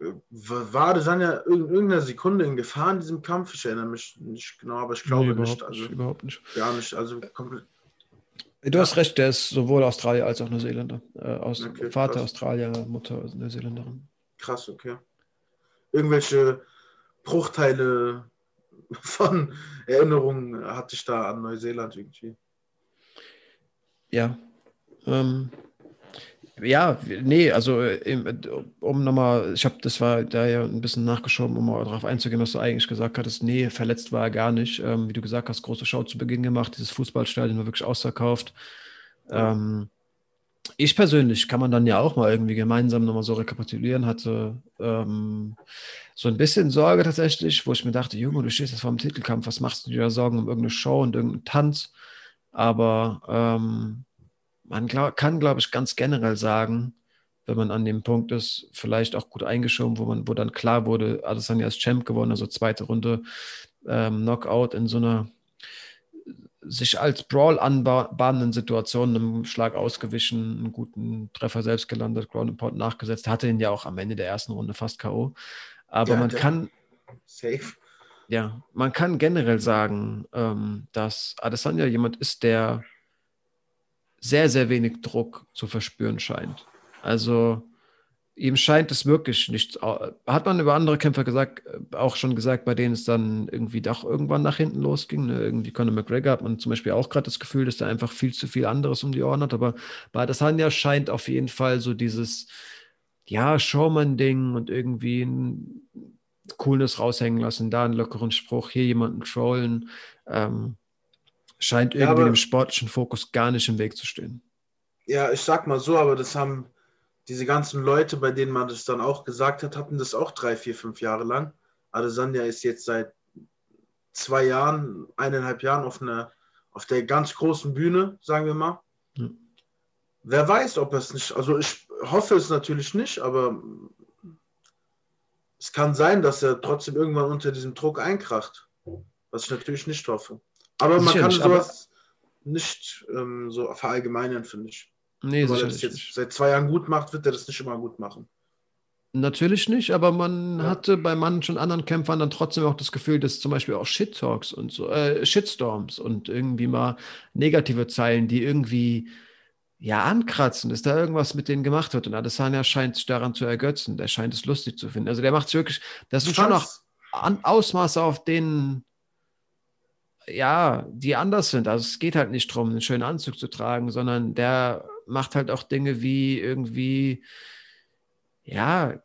äh, war Adesanya in irgendeiner Sekunde in Gefahr in diesem Kampf. Ich erinnere mich nicht genau, aber ich glaube nee, nicht. Also, überhaupt nicht. Gar nicht. Also komplett Du ja. hast recht, der ist sowohl Australier als auch Neuseeländer. Äh, aus, okay, Vater krass. Australier, Mutter Neuseeländerin. Krass, okay. Irgendwelche Bruchteile von Erinnerungen hatte ich da an Neuseeland irgendwie. Ja. Ähm, ja, nee, also um nochmal, ich habe das war da ja ein bisschen nachgeschoben, um mal darauf einzugehen, was du eigentlich gesagt hattest. Nee, verletzt war er gar nicht. Ähm, wie du gesagt hast, große Show zu Beginn gemacht. Dieses Fußballstadion war wirklich ausverkauft. Ähm, ich persönlich kann man dann ja auch mal irgendwie gemeinsam nochmal so rekapitulieren, hatte ähm, so ein bisschen Sorge tatsächlich, wo ich mir dachte, Junge, du stehst jetzt vor dem Titelkampf, was machst du dir da Sorgen um irgendeine Show und irgendeinen Tanz? Aber ähm, man glaub, kann, glaube ich, ganz generell sagen, wenn man an dem Punkt ist, vielleicht auch gut eingeschoben, wo man, wo dann klar wurde, Adesanya ist Champ gewonnen, also zweite Runde ähm, Knockout in so einer sich als Brawl anbahnenden Situation einem Schlag ausgewichen, einen guten Treffer selbst gelandet, Ground Pound nachgesetzt, hatte ihn ja auch am Ende der ersten Runde fast K.O. Aber ja, man kann. Safe. Ja, man kann generell sagen, ähm, dass Adesanya jemand ist, der sehr, sehr wenig Druck zu verspüren scheint. Also ihm scheint es wirklich nicht. Hat man über andere Kämpfer gesagt, äh, auch schon gesagt, bei denen es dann irgendwie doch irgendwann nach hinten losging. Ne? Irgendwie Conor McGregor hat man zum Beispiel auch gerade das Gefühl, dass er einfach viel zu viel anderes um die Ohren hat. Aber bei Adesanya scheint auf jeden Fall so dieses, ja, Showman-Ding und irgendwie ein Coolness raushängen lassen, da einen lockeren Spruch, hier jemanden trollen. Ähm, scheint irgendwie ja, dem sportlichen Fokus gar nicht im Weg zu stehen. Ja, ich sag mal so, aber das haben diese ganzen Leute, bei denen man das dann auch gesagt hat, hatten das auch drei, vier, fünf Jahre lang. Adesanya ist jetzt seit zwei Jahren, eineinhalb Jahren auf, einer, auf der ganz großen Bühne, sagen wir mal. Hm. Wer weiß, ob es nicht, also ich hoffe es natürlich nicht, aber es kann sein, dass er trotzdem irgendwann unter diesem Druck einkracht. Was ich natürlich nicht hoffe. Aber man kann sowas nicht ähm, so verallgemeinern, finde ich. Nee, Weil er das jetzt nicht. seit zwei Jahren gut macht, wird er das nicht immer gut machen. Natürlich nicht, aber man ja. hatte bei manchen anderen Kämpfern dann trotzdem auch das Gefühl, dass zum Beispiel auch Shit-Talks und so, äh, Shitstorms und irgendwie mal negative Zeilen, die irgendwie ja ankratzen, dass da irgendwas mit denen gemacht wird. Und Adesanya scheint sich daran zu ergötzen. Der scheint es lustig zu finden. Also der macht es wirklich, das sind schon noch Ausmaße, auf denen ja, die anders sind. Also es geht halt nicht darum, einen schönen Anzug zu tragen, sondern der macht halt auch Dinge wie irgendwie, ja,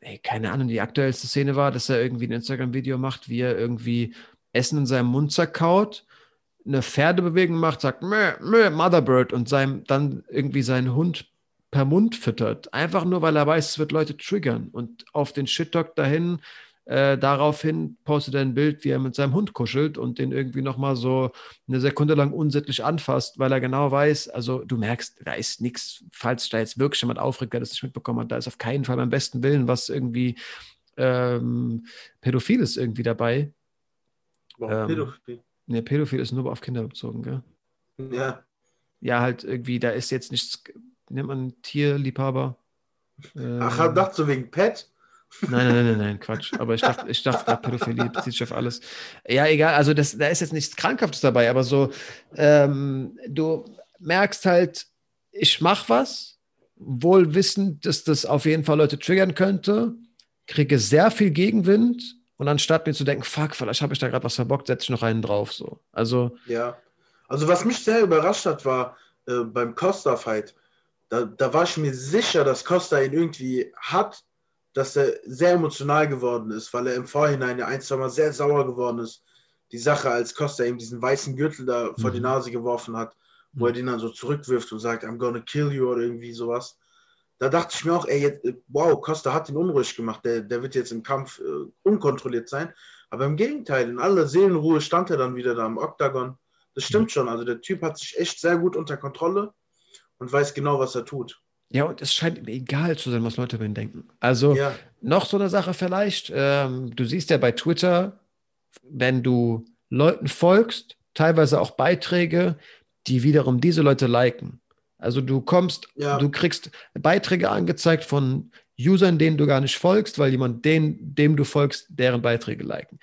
ey, keine Ahnung, die aktuellste Szene war, dass er irgendwie ein Instagram-Video macht, wie er irgendwie Essen in seinem Mund zerkaut, eine Pferdebewegung macht, sagt, meh, meh, Motherbird und sein, dann irgendwie seinen Hund per Mund füttert. Einfach nur, weil er weiß, es wird Leute triggern. Und auf den Shit-Talk dahin äh, daraufhin postet er ein Bild, wie er mit seinem Hund kuschelt und den irgendwie nochmal so eine Sekunde lang unsittlich anfasst, weil er genau weiß, also du merkst, da ist nichts, falls da jetzt wirklich jemand aufregt, der das nicht mitbekommen hat, da ist auf keinen Fall beim besten Willen was irgendwie ähm, Pädophiles irgendwie dabei. Ähm, Pädophil? Ne, Pädophil ist nur auf Kinder bezogen, gell? Ja. Ja, halt irgendwie, da ist jetzt nichts, nennt man Tierliebhaber. Ähm, Ach, dachte du wegen Pet? Nein, nein, nein, nein, Quatsch. Aber ich dachte, ich dachte Pädophilie bezieht sich auf alles. Ja, egal, also das, da ist jetzt nichts Krankhaftes dabei, aber so, ähm, du merkst halt, ich mache was, wohl wissend, dass das auf jeden Fall Leute triggern könnte, kriege sehr viel Gegenwind und anstatt mir zu denken, fuck, vielleicht habe ich da gerade was verbockt, setze ich noch einen drauf. So. Also, ja, also was mich sehr überrascht hat, war äh, beim Costa-Fight, da, da war ich mir sicher, dass Costa ihn irgendwie hat, dass er sehr emotional geworden ist, weil er im Vorhinein ja ein, zwei Mal sehr sauer geworden ist. Die Sache, als Costa ihm diesen weißen Gürtel da vor mhm. die Nase geworfen hat, wo mhm. er den dann so zurückwirft und sagt, I'm gonna kill you oder irgendwie sowas. Da dachte ich mir auch, ey, jetzt, wow, Costa hat ihn unruhig gemacht, der, der wird jetzt im Kampf äh, unkontrolliert sein. Aber im Gegenteil, in aller Seelenruhe stand er dann wieder da im Oktagon. Das stimmt mhm. schon, also der Typ hat sich echt sehr gut unter Kontrolle und weiß genau, was er tut. Ja, und es scheint mir egal zu sein, was Leute über ihn denken. Also ja. noch so eine Sache vielleicht. Ähm, du siehst ja bei Twitter, wenn du Leuten folgst, teilweise auch Beiträge, die wiederum diese Leute liken. Also du kommst, ja. du kriegst Beiträge angezeigt von Usern, denen du gar nicht folgst, weil jemand den, dem du folgst, deren Beiträge liken.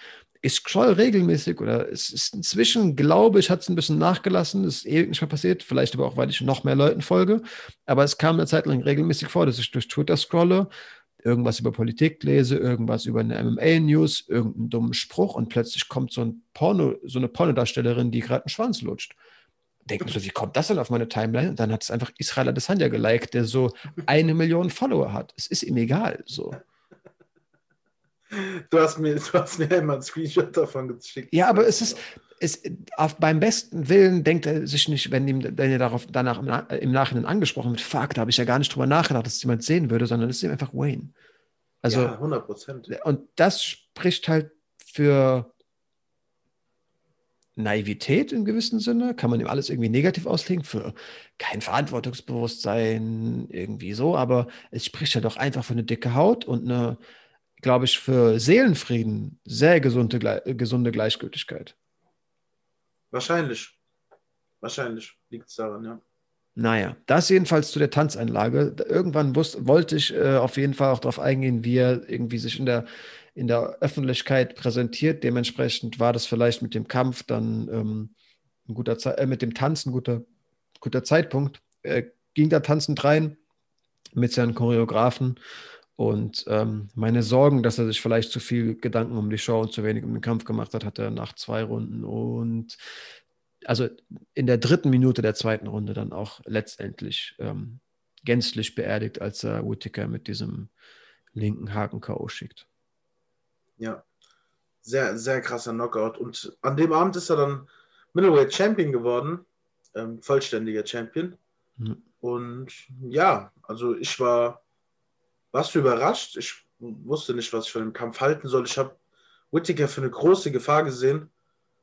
Ich scroll regelmäßig oder es ist inzwischen, glaube ich, hat es ein bisschen nachgelassen. Ist ewig nicht mehr passiert. Vielleicht aber auch, weil ich noch mehr Leuten folge. Aber es kam eine Zeit lang regelmäßig vor, dass ich durch Twitter scrolle, irgendwas über Politik lese, irgendwas über eine MMA-News, irgendeinen dummen Spruch und plötzlich kommt so, ein Porno, so eine Pornodarstellerin, die gerade einen Schwanz lutscht. Denken so, wie kommt das denn auf meine Timeline? Und dann hat es einfach Israel Adesanya geliked, der so eine Million Follower hat. Es ist ihm egal. So. Du hast mir, du hast mir immer ein Screenshot davon geschickt. Ja, aber es ist, es, auf, beim besten Willen denkt er sich nicht, wenn ihm wenn er darauf danach im, im, Nachhinein angesprochen wird, fuck, da habe ich ja gar nicht drüber nachgedacht, dass es jemand sehen würde, sondern es ist ihm einfach Wayne. Also, ja, 100 Prozent. Und das spricht halt für Naivität im gewissen Sinne, kann man ihm alles irgendwie negativ auslegen, für kein Verantwortungsbewusstsein, irgendwie so, aber es spricht ja doch einfach für eine dicke Haut und eine glaube ich, für Seelenfrieden sehr gesunde, gesunde Gleichgültigkeit. Wahrscheinlich. Wahrscheinlich liegt es daran, ja. Naja, das jedenfalls zu der Tanzeinlage. Irgendwann wusste, wollte ich äh, auf jeden Fall auch darauf eingehen, wie er irgendwie sich in der, in der Öffentlichkeit präsentiert. Dementsprechend war das vielleicht mit dem Kampf dann ähm, ein guter Ze äh, mit dem Tanzen guter, guter Zeitpunkt. Er ging da tanzend rein mit seinen Choreografen und ähm, meine Sorgen, dass er sich vielleicht zu viel Gedanken um die Show und zu wenig um den Kampf gemacht hat, hat er nach zwei Runden und also in der dritten Minute der zweiten Runde dann auch letztendlich ähm, gänzlich beerdigt, als er Whittaker mit diesem linken Haken K.O. schickt. Ja, sehr, sehr krasser Knockout. Und an dem Abend ist er dann Middleweight Champion geworden, ähm, vollständiger Champion. Mhm. Und ja, also ich war warst du überrascht? Ich wusste nicht, was ich von dem Kampf halten soll. Ich habe Whittaker für eine große Gefahr gesehen.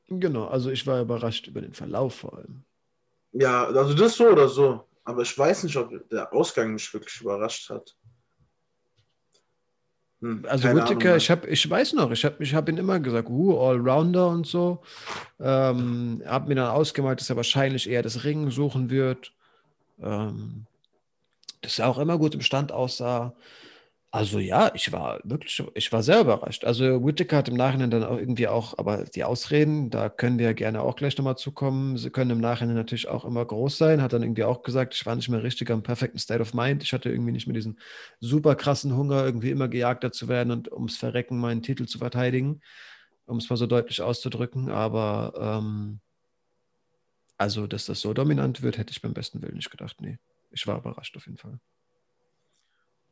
Genau, also ich war überrascht über den Verlauf vor allem. Ja, also das so oder so. Aber ich weiß nicht, ob der Ausgang mich wirklich überrascht hat. Hm, also Whittaker, ich, hab, ich weiß noch, ich habe ich hab ihn immer gesagt, uh, Allrounder und so. Ähm, habe mir dann ausgemalt, dass er wahrscheinlich eher das Ringen suchen wird. Ähm, dass er auch immer gut im Stand aussah. Also ja, ich war wirklich, ich war sehr überrascht. Also Whittaker hat im Nachhinein dann auch irgendwie auch, aber die Ausreden, da können wir gerne auch gleich nochmal zukommen. Sie können im Nachhinein natürlich auch immer groß sein. Hat dann irgendwie auch gesagt, ich war nicht mehr richtig am perfekten State of Mind. Ich hatte irgendwie nicht mehr diesen super krassen Hunger, irgendwie immer gejagter zu werden und ums Verrecken meinen Titel zu verteidigen, um es mal so deutlich auszudrücken. Aber ähm, also, dass das so dominant wird, hätte ich beim besten Willen nicht gedacht. Nee, ich war überrascht auf jeden Fall.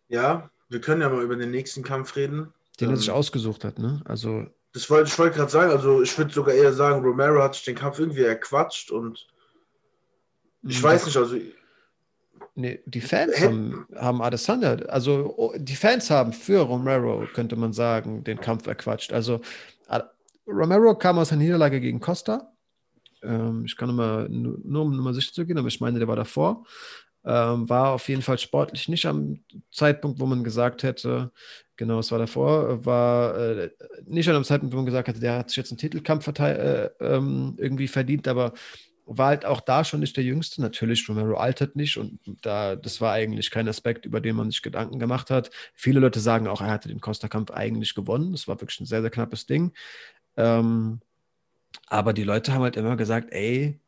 Ja, wir können ja mal über den nächsten Kampf reden. Den ähm, er sich ausgesucht hat, ne? Also. Das wollte ich wollte gerade sagen, also ich würde sogar eher sagen, Romero hat sich den Kampf irgendwie erquatscht und ich hm, weiß nicht, also. Nee, die Fans haben, haben Adesanya, also oh, die Fans haben für Romero, könnte man sagen, den Kampf erquatscht. Also Romero kam aus der Niederlage gegen Costa. Ähm, ich kann nur, nur um mal sicher zu gehen, aber ich meine, der war davor. Ähm, war auf jeden Fall sportlich nicht am Zeitpunkt, wo man gesagt hätte, genau, es war davor, war äh, nicht an einem Zeitpunkt, wo man gesagt hätte, der hat sich jetzt einen Titelkampf äh, ähm, irgendwie verdient, aber war halt auch da schon nicht der Jüngste. Natürlich, Romero altert nicht und da, das war eigentlich kein Aspekt, über den man sich Gedanken gemacht hat. Viele Leute sagen auch, er hatte den Costa-Kampf eigentlich gewonnen. Das war wirklich ein sehr, sehr knappes Ding. Ähm, aber die Leute haben halt immer gesagt, ey,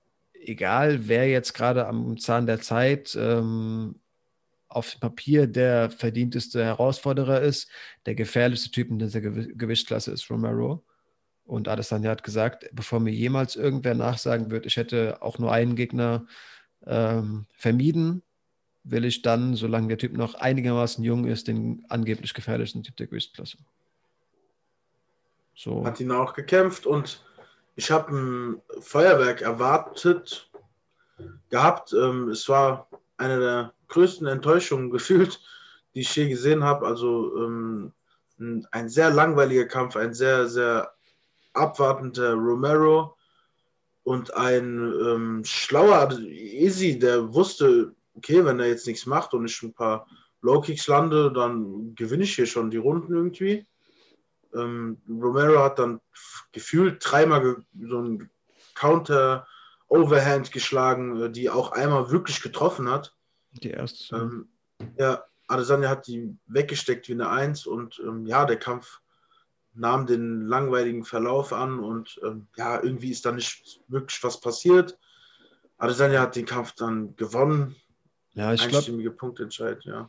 egal wer jetzt gerade am Zahn der Zeit ähm, auf dem Papier der verdienteste Herausforderer ist, der gefährlichste Typ in dieser Gew Gewichtsklasse ist Romero. Und Adesanya hat gesagt, bevor mir jemals irgendwer nachsagen wird, ich hätte auch nur einen Gegner ähm, vermieden, will ich dann, solange der Typ noch einigermaßen jung ist, den angeblich gefährlichsten Typ der Gewichtsklasse. So. Hat ihn auch gekämpft und ich habe ein Feuerwerk erwartet gehabt. Ähm, es war eine der größten Enttäuschungen gefühlt, die ich je gesehen habe. Also ähm, ein sehr langweiliger Kampf, ein sehr, sehr abwartender Romero und ein ähm, schlauer Easy, der wusste, okay, wenn er jetzt nichts macht und ich ein paar Low-Kicks lande, dann gewinne ich hier schon die Runden irgendwie. Ähm, Romero hat dann gefühlt dreimal so ein Counter Overhand geschlagen, äh, die auch einmal wirklich getroffen hat. Die erste. Ähm, ja, Adesanya hat die weggesteckt wie eine Eins und ähm, ja, der Kampf nahm den langweiligen Verlauf an und ähm, ja, irgendwie ist da nicht wirklich was passiert. Adesanya hat den Kampf dann gewonnen. Ja, ich glaube. Punktentscheid, ja.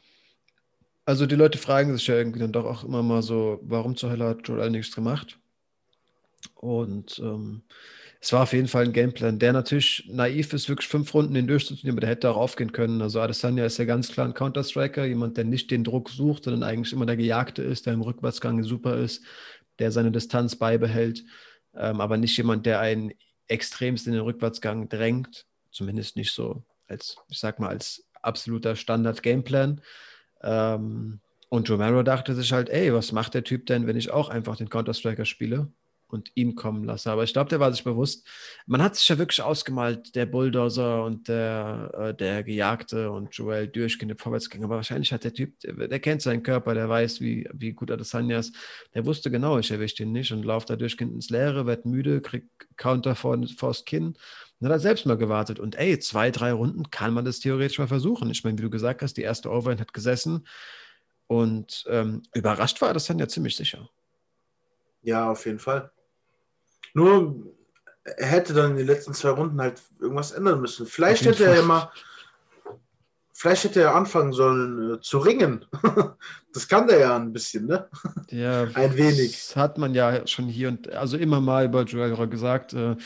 Also die Leute fragen sich ja irgendwie dann doch auch immer mal so, warum zur Hölle hat Joel nichts gemacht? Und ähm, es war auf jeden Fall ein Gameplan, der natürlich naiv ist, wirklich fünf Runden den aber der hätte auch aufgehen können. Also Adesanya ist ja ganz klar ein Counter-Striker, jemand, der nicht den Druck sucht, sondern eigentlich immer der Gejagte ist, der im Rückwärtsgang super ist, der seine Distanz beibehält, ähm, aber nicht jemand, der einen extremst in den Rückwärtsgang drängt, zumindest nicht so als, ich sag mal, als absoluter Standard-Gameplan. Ähm, und Romero dachte sich halt, ey, was macht der Typ denn, wenn ich auch einfach den Counter-Striker spiele? Und ihn kommen lasse. Aber ich glaube, der war sich bewusst. Man hat sich ja wirklich ausgemalt, der Bulldozer und der, äh, der Gejagte und Joel durchgehende Vorwärtsgänger. Aber wahrscheinlich hat der Typ, der, der, kennt seinen Körper, der weiß, wie, wie gut Adesanya ist. Der wusste genau, ich erwische ihn nicht und laufe da durchgehend ins Leere, wird müde, kriegt Counter vor, vors Kinn. Und hat er selbst mal gewartet. Und ey, zwei, drei Runden kann man das theoretisch mal versuchen. Ich meine, wie du gesagt hast, die erste Overhand hat gesessen. Und ähm, überrascht war Adesanya ziemlich sicher. Ja, auf jeden Fall. Nur er hätte dann in den letzten zwei Runden halt irgendwas ändern müssen. Vielleicht hätte Fall. er ja mal, vielleicht hätte er anfangen sollen äh, zu ringen. das kann der ja ein bisschen, ne? Ja, ein wenig. Das hat man ja schon hier und also immer mal über Joel gesagt. Äh,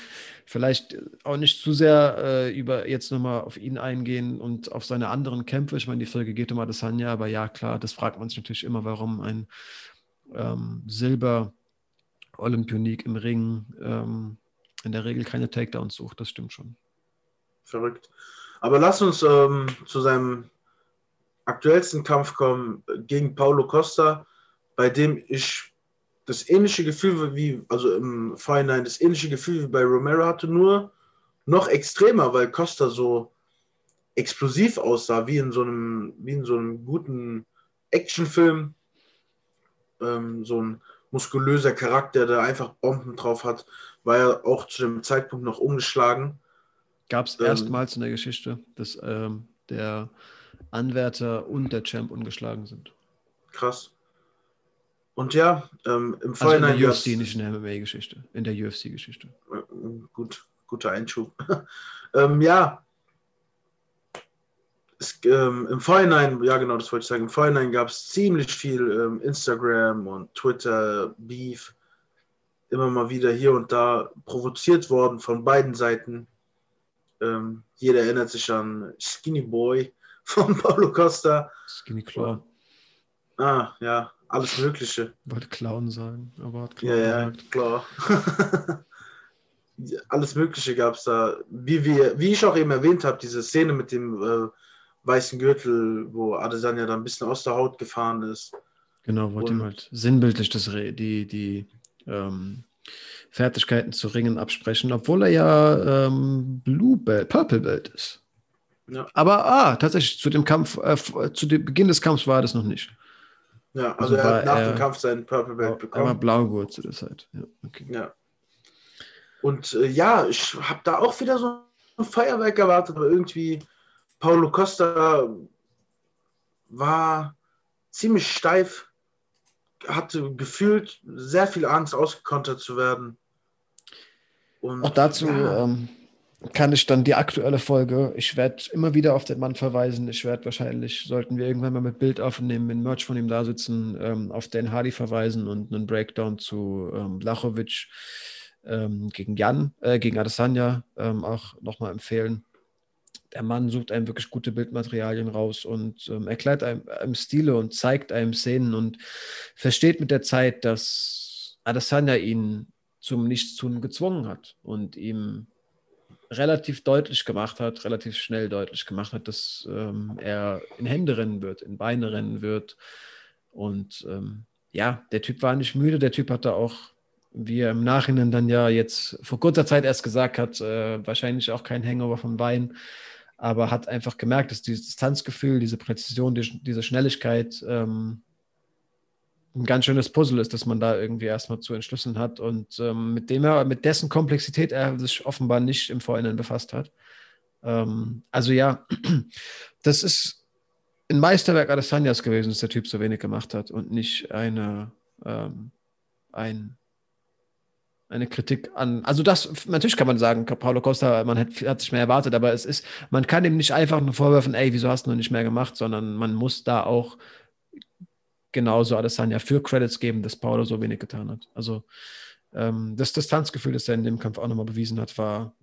vielleicht auch nicht zu sehr äh, über jetzt nochmal auf ihn eingehen und auf seine anderen Kämpfe. Ich meine, die Folge geht um Adesanya, aber ja, klar, das fragt man sich natürlich immer, warum ein ähm, Silber Olympionik im Ring ähm, in der Regel keine Takedowns sucht, das stimmt schon. Verrückt. Aber lass uns ähm, zu seinem aktuellsten Kampf kommen gegen Paulo Costa, bei dem ich das ähnliche Gefühl wie, also im Vorhinein, das ähnliche Gefühl wie bei Romero hatte, nur noch extremer, weil Costa so explosiv aussah, wie in so einem, wie in so einem guten Actionfilm. Ähm, so ein muskulöser Charakter, der einfach Bomben drauf hat, war ja auch zu dem Zeitpunkt noch umgeschlagen. Gab es ähm, erstmals in der Geschichte, dass ähm, der Anwärter und der Champ ungeschlagen sind. Krass. Und ja, ähm, im Vorhinein. Also in der UFC, nicht in der MMA-Geschichte, in der UFC-Geschichte. Äh, gut, guter Einschub. ähm, ja, es, ähm, im Vorhinein, ja genau, das wollte ich sagen, im Vorhinein gab es ziemlich viel ähm, Instagram und Twitter, Beef, immer mal wieder hier und da provoziert worden von beiden Seiten. Ähm, jeder erinnert sich an Skinny Boy von Paulo Costa. Skinny Claw. Ah, ja, alles Mögliche. Wollte Clown sagen, aber hat Clown Ja, ja, klar. alles Mögliche gab es da. Wie, wir, wie ich auch eben erwähnt habe, diese Szene mit dem äh, weißen Gürtel, wo Adesanya da ein bisschen aus der Haut gefahren ist. Genau, wollte ihm halt sinnbildlich das, die, die ähm, Fertigkeiten zu Ringen absprechen, obwohl er ja ähm, Blue Belt, Purple Belt ist. Ja. Aber ah, tatsächlich, zu dem Kampf, äh, zu dem Beginn des Kampfs war das noch nicht. Ja, also, also er hat nach er, dem Kampf seinen Purple Belt bekommen. Er war Blaugurt zu der Zeit. Ja, okay. ja. Und äh, ja, ich habe da auch wieder so ein Feuerwerk erwartet, aber irgendwie Paulo Costa war ziemlich steif, hatte gefühlt sehr viel Angst, ausgekontert zu werden. Und, Auch dazu ja. ähm, kann ich dann die aktuelle Folge, ich werde immer wieder auf den Mann verweisen. Ich werde wahrscheinlich, sollten wir irgendwann mal mit Bild aufnehmen, mit Merch von ihm da sitzen, ähm, auf Dan Hardy verweisen und einen Breakdown zu ähm, Blachowicz ähm, gegen Jan, äh, gegen Adesanya ähm, auch nochmal empfehlen der Mann sucht einem wirklich gute Bildmaterialien raus und ähm, erklärt einem, einem, Stile und zeigt einem Szenen und versteht mit der Zeit, dass Adesanya ihn zum Nichtstun gezwungen hat und ihm relativ deutlich gemacht hat, relativ schnell deutlich gemacht hat, dass ähm, er in Hände rennen wird, in Beine rennen wird. Und ähm, ja, der Typ war nicht müde, der Typ hatte auch, wie er im Nachhinein dann ja jetzt vor kurzer Zeit erst gesagt hat, äh, wahrscheinlich auch kein Hangover vom Bein aber hat einfach gemerkt, dass dieses Distanzgefühl, diese Präzision, die, diese Schnelligkeit ähm, ein ganz schönes Puzzle ist, dass man da irgendwie erstmal zu entschlüsseln hat und ähm, mit dem er, mit dessen Komplexität er sich offenbar nicht im Vorhinein befasst hat. Ähm, also ja, das ist ein Meisterwerk Adesanyas gewesen, dass der Typ so wenig gemacht hat und nicht eine, ähm, ein, eine Kritik an. Also das, natürlich kann man sagen, Paulo Costa, man hat, hat sich mehr erwartet, aber es ist, man kann ihm nicht einfach nur vorwerfen, ey, wieso hast du noch nicht mehr gemacht, sondern man muss da auch genauso Adesanya für Credits geben, dass Paulo so wenig getan hat. Also ähm, das Distanzgefühl, das er in dem Kampf auch nochmal bewiesen hat, war,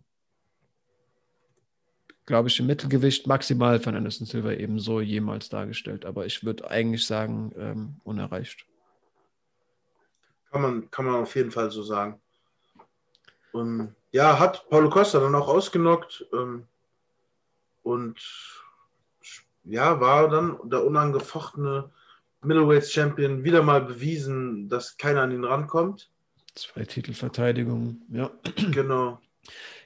glaube ich, im Mittelgewicht maximal von Anderson Silva ebenso jemals dargestellt. Aber ich würde eigentlich sagen, ähm, unerreicht. Kann man, kann man auf jeden Fall so sagen. Und ja, hat Paulo Costa dann auch ausgenockt ähm, und ja, war dann der unangefochtene Middleweight Champion wieder mal bewiesen, dass keiner an ihn rankommt. Zwei Titelverteidigungen, ja. Genau.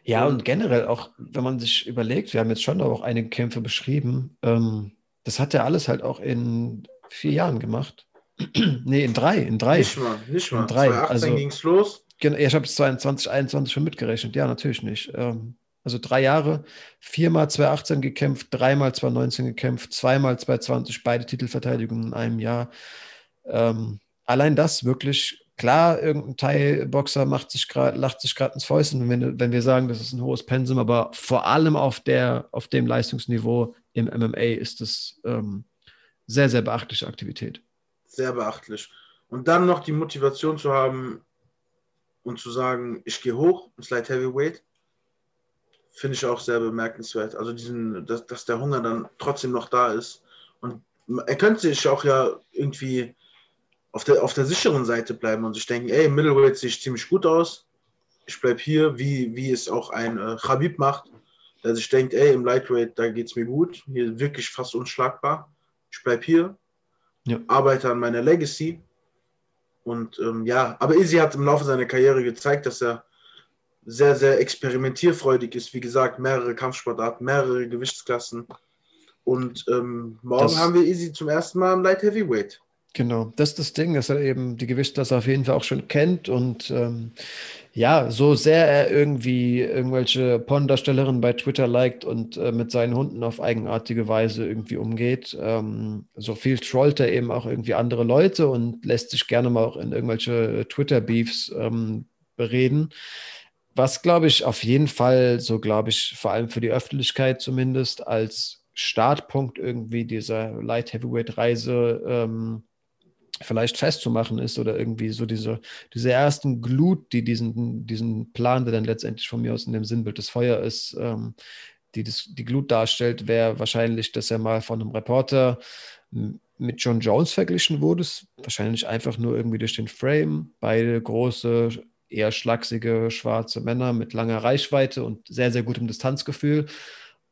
Ja, und generell auch, wenn man sich überlegt, wir haben jetzt schon auch einige Kämpfe beschrieben, ähm, das hat er alles halt auch in vier Jahren gemacht. nee, in drei, in drei. Nicht mal, nicht mal. In drei. 2018 also, ging es los. Ich habe es 22, 21 schon mitgerechnet. Ja, natürlich nicht. Ähm, also drei Jahre, viermal 2018 gekämpft, dreimal 2019 gekämpft, zweimal 2020, beide Titelverteidigungen in einem Jahr. Ähm, allein das wirklich, klar, irgendein Thai-Boxer macht sich grad, lacht sich gerade ins Fäusten, wenn, wenn wir sagen, das ist ein hohes Pensum, aber vor allem auf, der, auf dem Leistungsniveau im MMA ist es ähm, sehr, sehr beachtliche Aktivität. Sehr beachtlich. Und dann noch die Motivation zu haben und zu sagen, ich gehe hoch ins Light Heavyweight, finde ich auch sehr bemerkenswert. Also diesen, dass, dass der Hunger dann trotzdem noch da ist. Und er könnte sich auch ja irgendwie auf der, auf der sicheren Seite bleiben und sich denken, ey, Middleweight sieht ziemlich gut aus. Ich bleibe hier, wie, wie es auch ein äh, Khabib macht, der sich denkt, ey, im Lightweight, da geht es mir gut. Hier wirklich fast unschlagbar. Ich bleibe hier, ja. arbeite an meiner Legacy. Und ähm, ja, aber Izzy hat im Laufe seiner Karriere gezeigt, dass er sehr, sehr experimentierfreudig ist. Wie gesagt, mehrere Kampfsportarten, mehrere Gewichtsklassen. Und ähm, morgen das, haben wir Easy zum ersten Mal im Light Heavyweight. Genau, das ist das Ding, dass er eben die Gewichtsklasse auf jeden Fall auch schon kennt und ähm, ja, so sehr er irgendwie irgendwelche Porndarstellerinnen bei Twitter liked und äh, mit seinen Hunden auf eigenartige Weise irgendwie umgeht, ähm, so viel trollt er eben auch irgendwie andere Leute und lässt sich gerne mal auch in irgendwelche Twitter-Beefs ähm, bereden. Was, glaube ich, auf jeden Fall, so glaube ich, vor allem für die Öffentlichkeit zumindest, als Startpunkt irgendwie dieser Light Heavyweight Reise ähm, vielleicht festzumachen ist oder irgendwie so diese, diese ersten Glut, die diesen, diesen Plan, der dann letztendlich von mir aus in dem Sinnbild des Feuer ist, ähm, die das, die Glut darstellt, wäre wahrscheinlich, dass er mal von einem Reporter mit John Jones verglichen wurde. Wahrscheinlich einfach nur irgendwie durch den Frame. Beide große, eher schlachsige schwarze Männer mit langer Reichweite und sehr, sehr gutem Distanzgefühl.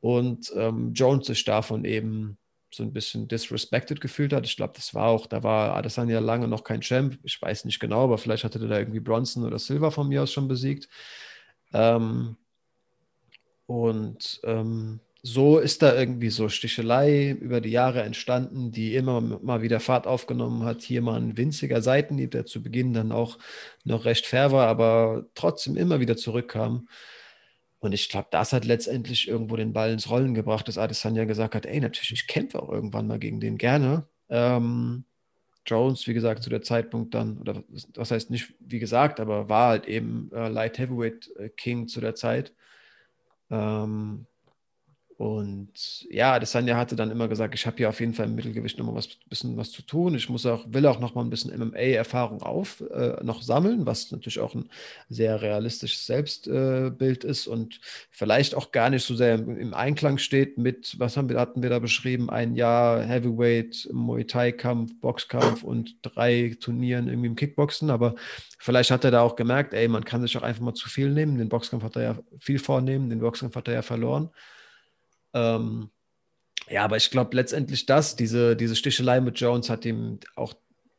Und ähm, Jones sich davon eben so ein bisschen disrespected gefühlt hat. Ich glaube, das war auch, da war Adesanya lange noch kein Champ. Ich weiß nicht genau, aber vielleicht hatte der da irgendwie Bronson oder Silver von mir aus schon besiegt. Ähm, und ähm, so ist da irgendwie so Stichelei über die Jahre entstanden, die immer mal wieder Fahrt aufgenommen hat. Hier mal ein winziger Seitenhieb, der zu Beginn dann auch noch recht fair war, aber trotzdem immer wieder zurückkam. Und ich glaube, das hat letztendlich irgendwo den Ball ins Rollen gebracht, dass Adesanya gesagt hat, ey, natürlich, ich kämpfe auch irgendwann mal gegen den gerne. Ähm, Jones, wie gesagt, zu der Zeitpunkt dann, oder was heißt nicht, wie gesagt, aber war halt eben äh, Light Heavyweight äh, King zu der Zeit. Ähm, und ja, das Sanja hatte dann immer gesagt, ich habe hier auf jeden Fall im Mittelgewicht noch mal was bisschen was zu tun. Ich muss auch, will auch noch mal ein bisschen MMA-Erfahrung auf äh, noch sammeln, was natürlich auch ein sehr realistisches Selbstbild äh, ist und vielleicht auch gar nicht so sehr im, im, Einklang steht mit, was haben wir, hatten wir da beschrieben, ein Jahr Heavyweight, Muay Thai-Kampf, Boxkampf und drei Turnieren irgendwie im Kickboxen. Aber vielleicht hat er da auch gemerkt, ey, man kann sich auch einfach mal zu viel nehmen. Den Boxkampf hat er ja viel vornehmen, den Boxkampf hat er ja verloren. Ähm, ja, aber ich glaube letztendlich das, diese, diese Stichelei mit Jones hat ihm auch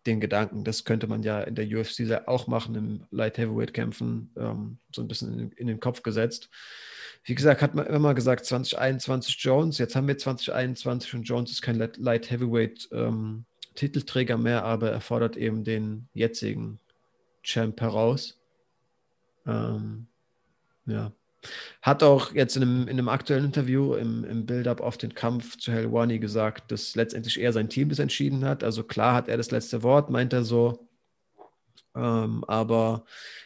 den Gedanken, das könnte man ja in der UFC auch machen, im Light Heavyweight Kämpfen, ähm, so ein bisschen in, in, den Kopf gesetzt. Wie gesagt, hat man immer gesagt 2021 Jones, jetzt haben wir 2021 und Jones ist kein Light Heavyweight ähm, Titelträger mehr, aber er fordert eben den jetzigen Champ heraus. Ähm, ja, hat auch jetzt in einem, in einem aktuellen Interview im, im Build-up auf den Kampf zu Helwani gesagt, dass letztendlich eher sein Team das entschieden hat. Also klar hat er das letzte Wort, meint er so. Ähm, aber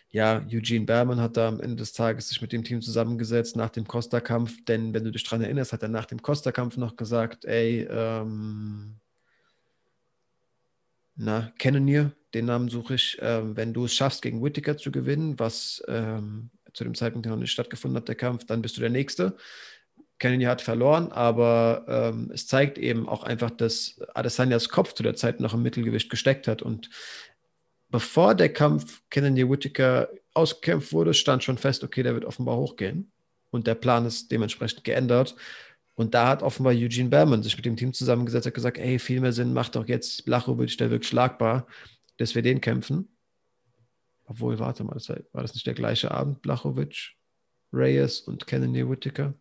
ja, Eugene Berman hat da am Ende des Tages sich mit dem Team zusammengesetzt nach dem Costa-Kampf, denn wenn du dich daran erinnerst, hat er nach dem Costa-Kampf noch gesagt, ey, ähm, na, Cannonier, den Namen suche ich, ähm, wenn du es schaffst, gegen Whittaker zu gewinnen, was ähm, zu dem Zeitpunkt noch nicht stattgefunden hat, der Kampf, dann bist du der Nächste. Kennedy hat verloren, aber ähm, es zeigt eben auch einfach, dass Adesanyas Kopf zu der Zeit noch im Mittelgewicht gesteckt hat. Und bevor der Kampf Kennedy Whittaker ausgekämpft wurde, stand schon fest, okay, der wird offenbar hochgehen. Und der Plan ist dementsprechend geändert. Und da hat offenbar Eugene Berman sich mit dem Team zusammengesetzt und gesagt, ey, viel mehr Sinn macht doch jetzt Blachowicz, der wirkt schlagbar, dass wir den kämpfen. Obwohl, warte mal, das war, war das nicht der gleiche Abend, Blachowicz, Reyes und Kennedy Whittaker?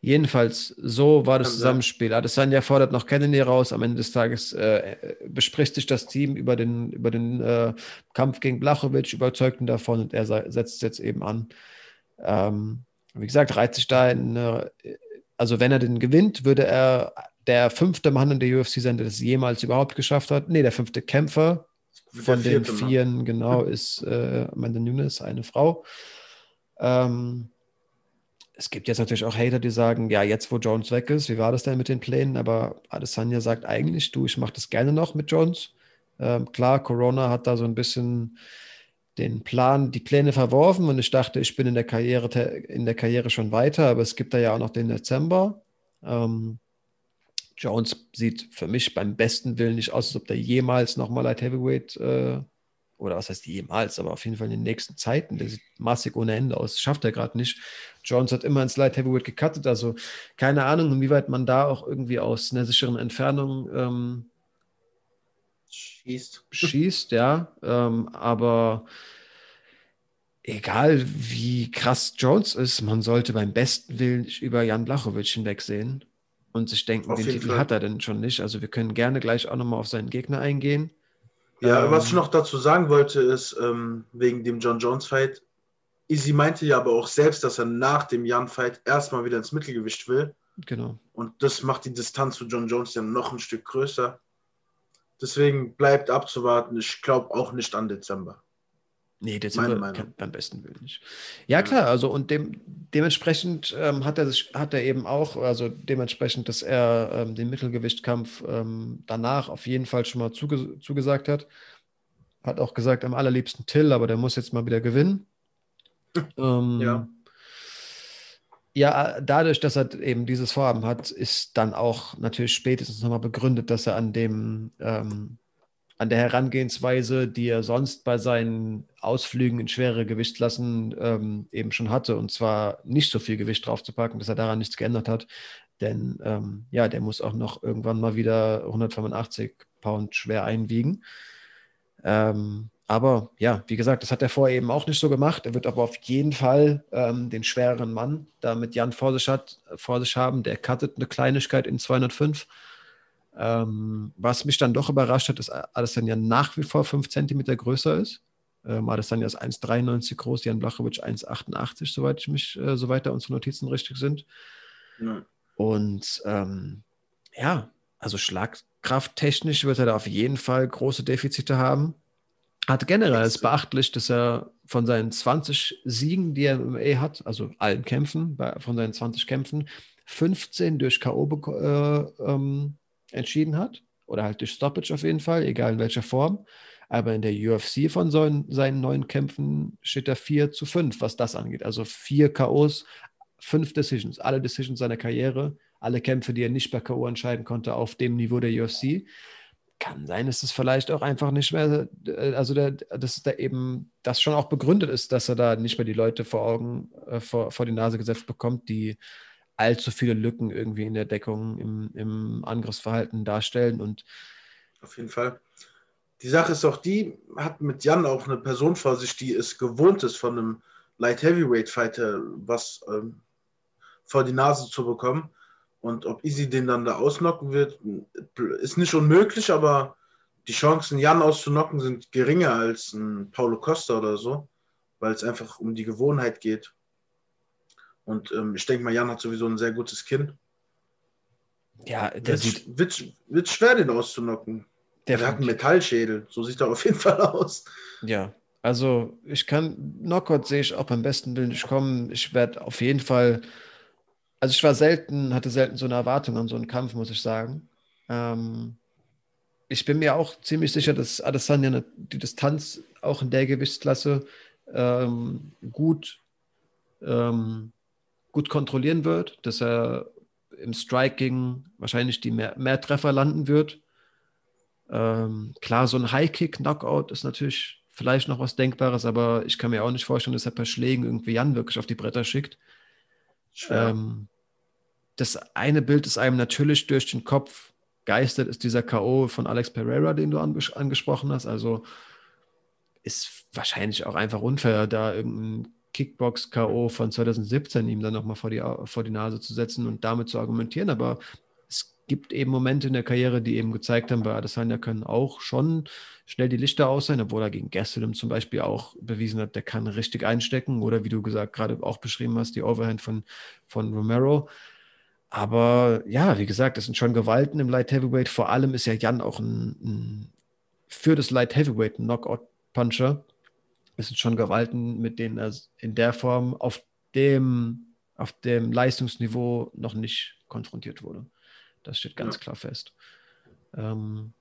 Jedenfalls, so war das Zusammenspiel. Adesanya fordert noch Kennedy raus. Am Ende des Tages äh, bespricht sich das Team über den, über den äh, Kampf gegen Blachowicz, überzeugt ihn davon und er setzt es jetzt eben an. Ähm, wie gesagt, reiht sich da in, äh, also wenn er den gewinnt, würde er der fünfte Mann in der UFC sein, der das jemals überhaupt geschafft hat. Nee, der fünfte Kämpfer von den Vieren, genau, ist äh, Amanda Nunes, eine Frau. Ähm, es gibt jetzt natürlich auch Hater, die sagen, ja, jetzt wo Jones weg ist, wie war das denn mit den Plänen? Aber Adesanya sagt eigentlich, du, ich mache das gerne noch mit Jones. Ähm, klar, Corona hat da so ein bisschen den Plan, die Pläne verworfen und ich dachte, ich bin in der Karriere, in der Karriere schon weiter, aber es gibt da ja auch noch den Dezember. Ähm, Jones sieht für mich beim besten Willen nicht aus, als ob der jemals nochmal Light Heavyweight äh, oder was heißt jemals, aber auf jeden Fall in den nächsten Zeiten, der sieht massig ohne Ende aus, das schafft er gerade nicht. Jones hat immer ins Light Heavyweight gecuttet, also keine Ahnung, inwieweit man da auch irgendwie aus einer sicheren Entfernung ähm, schießt. Schießt, ja, ähm, aber egal wie krass Jones ist, man sollte beim besten Willen über Jan Blachowicz hinwegsehen und sich denken, auf den Titel Fall. hat er denn schon nicht. Also wir können gerne gleich auch nochmal auf seinen Gegner eingehen. Ja, ähm, was ich noch dazu sagen wollte, ist, ähm, wegen dem John Jones-Fight, Easy meinte ja aber auch selbst, dass er nach dem Jan-Fight erstmal wieder ins Mittelgewicht will. Genau. Und das macht die Distanz zu John Jones ja noch ein Stück größer. Deswegen bleibt abzuwarten. Ich glaube auch nicht an Dezember. Nee, Dezember kann, beim besten Willen nicht. Ja, klar, also und dem, dementsprechend ähm, hat, er sich, hat er eben auch, also dementsprechend, dass er ähm, den Mittelgewichtkampf ähm, danach auf jeden Fall schon mal zuge zugesagt hat. Hat auch gesagt, am allerliebsten Till, aber der muss jetzt mal wieder gewinnen. Ähm, ja. Ja, dadurch, dass er eben dieses Vorhaben hat, ist dann auch natürlich spätestens nochmal begründet, dass er an dem ähm, an der Herangehensweise, die er sonst bei seinen Ausflügen in schwere Gewichtsklassen ähm, eben schon hatte. Und zwar nicht so viel Gewicht draufzupacken, dass er daran nichts geändert hat. Denn ähm, ja, der muss auch noch irgendwann mal wieder 185 Pound schwer einwiegen. Ähm, aber ja, wie gesagt, das hat er vorher eben auch nicht so gemacht. Er wird aber auf jeden Fall ähm, den schwereren Mann da mit Jan vor sich, hat, vor sich haben. Der cuttet eine Kleinigkeit in 205 ähm, was mich dann doch überrascht hat, ist Adesanya nach wie vor 5 cm größer ist. Ähm, Adesanya ist 1,93 groß, Jan Blachowicz 1,88, soweit ich mich, äh, soweit da unsere Notizen richtig sind. Ja. Und ähm, ja, also schlagkrafttechnisch wird er da auf jeden Fall große Defizite haben. Hat generell ist beachtlich, dass er von seinen 20 Siegen, die er im MMA hat, also allen Kämpfen, bei, von seinen 20 Kämpfen, 15 durch K.O. Äh, ähm, entschieden hat. Oder halt durch Stoppage auf jeden Fall, egal in welcher Form. Aber in der UFC von so, seinen neuen Kämpfen steht er 4 zu 5, was das angeht. Also vier K.O.s, fünf Decisions, alle Decisions seiner Karriere, alle Kämpfe, die er nicht bei K.O. entscheiden konnte, auf dem Niveau der UFC. Kann sein, dass es vielleicht auch einfach nicht mehr, äh, also der, dass da eben das schon auch begründet ist, dass er da nicht mehr die Leute vor Augen, äh, vor, vor die Nase gesetzt bekommt, die allzu viele Lücken irgendwie in der Deckung, im, im Angriffsverhalten darstellen. Und Auf jeden Fall. Die Sache ist auch die, hat mit Jan auch eine Person vor sich, die es gewohnt ist, von einem Light Heavyweight Fighter was ähm, vor die Nase zu bekommen. Und ob Easy den dann da ausnocken wird, ist nicht unmöglich, aber die Chancen, Jan auszunocken, sind geringer als ein Paulo Costa oder so, weil es einfach um die Gewohnheit geht. Und ähm, ich denke mal, Jan hat sowieso ein sehr gutes Kinn. Ja, der wird, sieht. Wird, wird schwer, den auszunocken. Der hat einen Metallschädel, so sieht er auf jeden Fall aus. Ja, also ich kann, Knockout sehe ich auch beim besten Willen nicht kommen. Ich werde auf jeden Fall, also ich war selten, hatte selten so eine Erwartung an so einen Kampf, muss ich sagen. Ähm, ich bin mir auch ziemlich sicher, dass Adesanya die Distanz auch in der Gewichtsklasse ähm, gut, ähm, gut kontrollieren wird, dass er im Striking wahrscheinlich die mehr, mehr Treffer landen wird. Ähm, klar, so ein High-Kick-Knockout ist natürlich vielleicht noch was Denkbares, aber ich kann mir auch nicht vorstellen, dass er per Schlägen irgendwie Jan wirklich auf die Bretter schickt. Ähm, das eine Bild, das einem natürlich durch den Kopf geistert, ist dieser K.O. von Alex Pereira, den du angesprochen hast. Also ist wahrscheinlich auch einfach unfair, da irgendein Kickbox-K.O. von 2017 ihm dann nochmal vor die, vor die Nase zu setzen und damit zu argumentieren. Aber es gibt eben Momente in der Karriere, die eben gezeigt haben, bei Adesanya können auch schon schnell die Lichter aus sein, obwohl er gegen Gastelum zum Beispiel auch bewiesen hat, der kann richtig einstecken. Oder wie du gesagt gerade auch beschrieben hast, die Overhand von, von Romero. Aber ja, wie gesagt, das sind schon Gewalten im Light Heavyweight. Vor allem ist ja Jan auch ein, ein für das Light Heavyweight ein Knockout-Puncher. Es sind schon Gewalten, mit denen er in der Form auf dem, auf dem Leistungsniveau noch nicht konfrontiert wurde. Das steht ganz ja. klar fest. Ähm,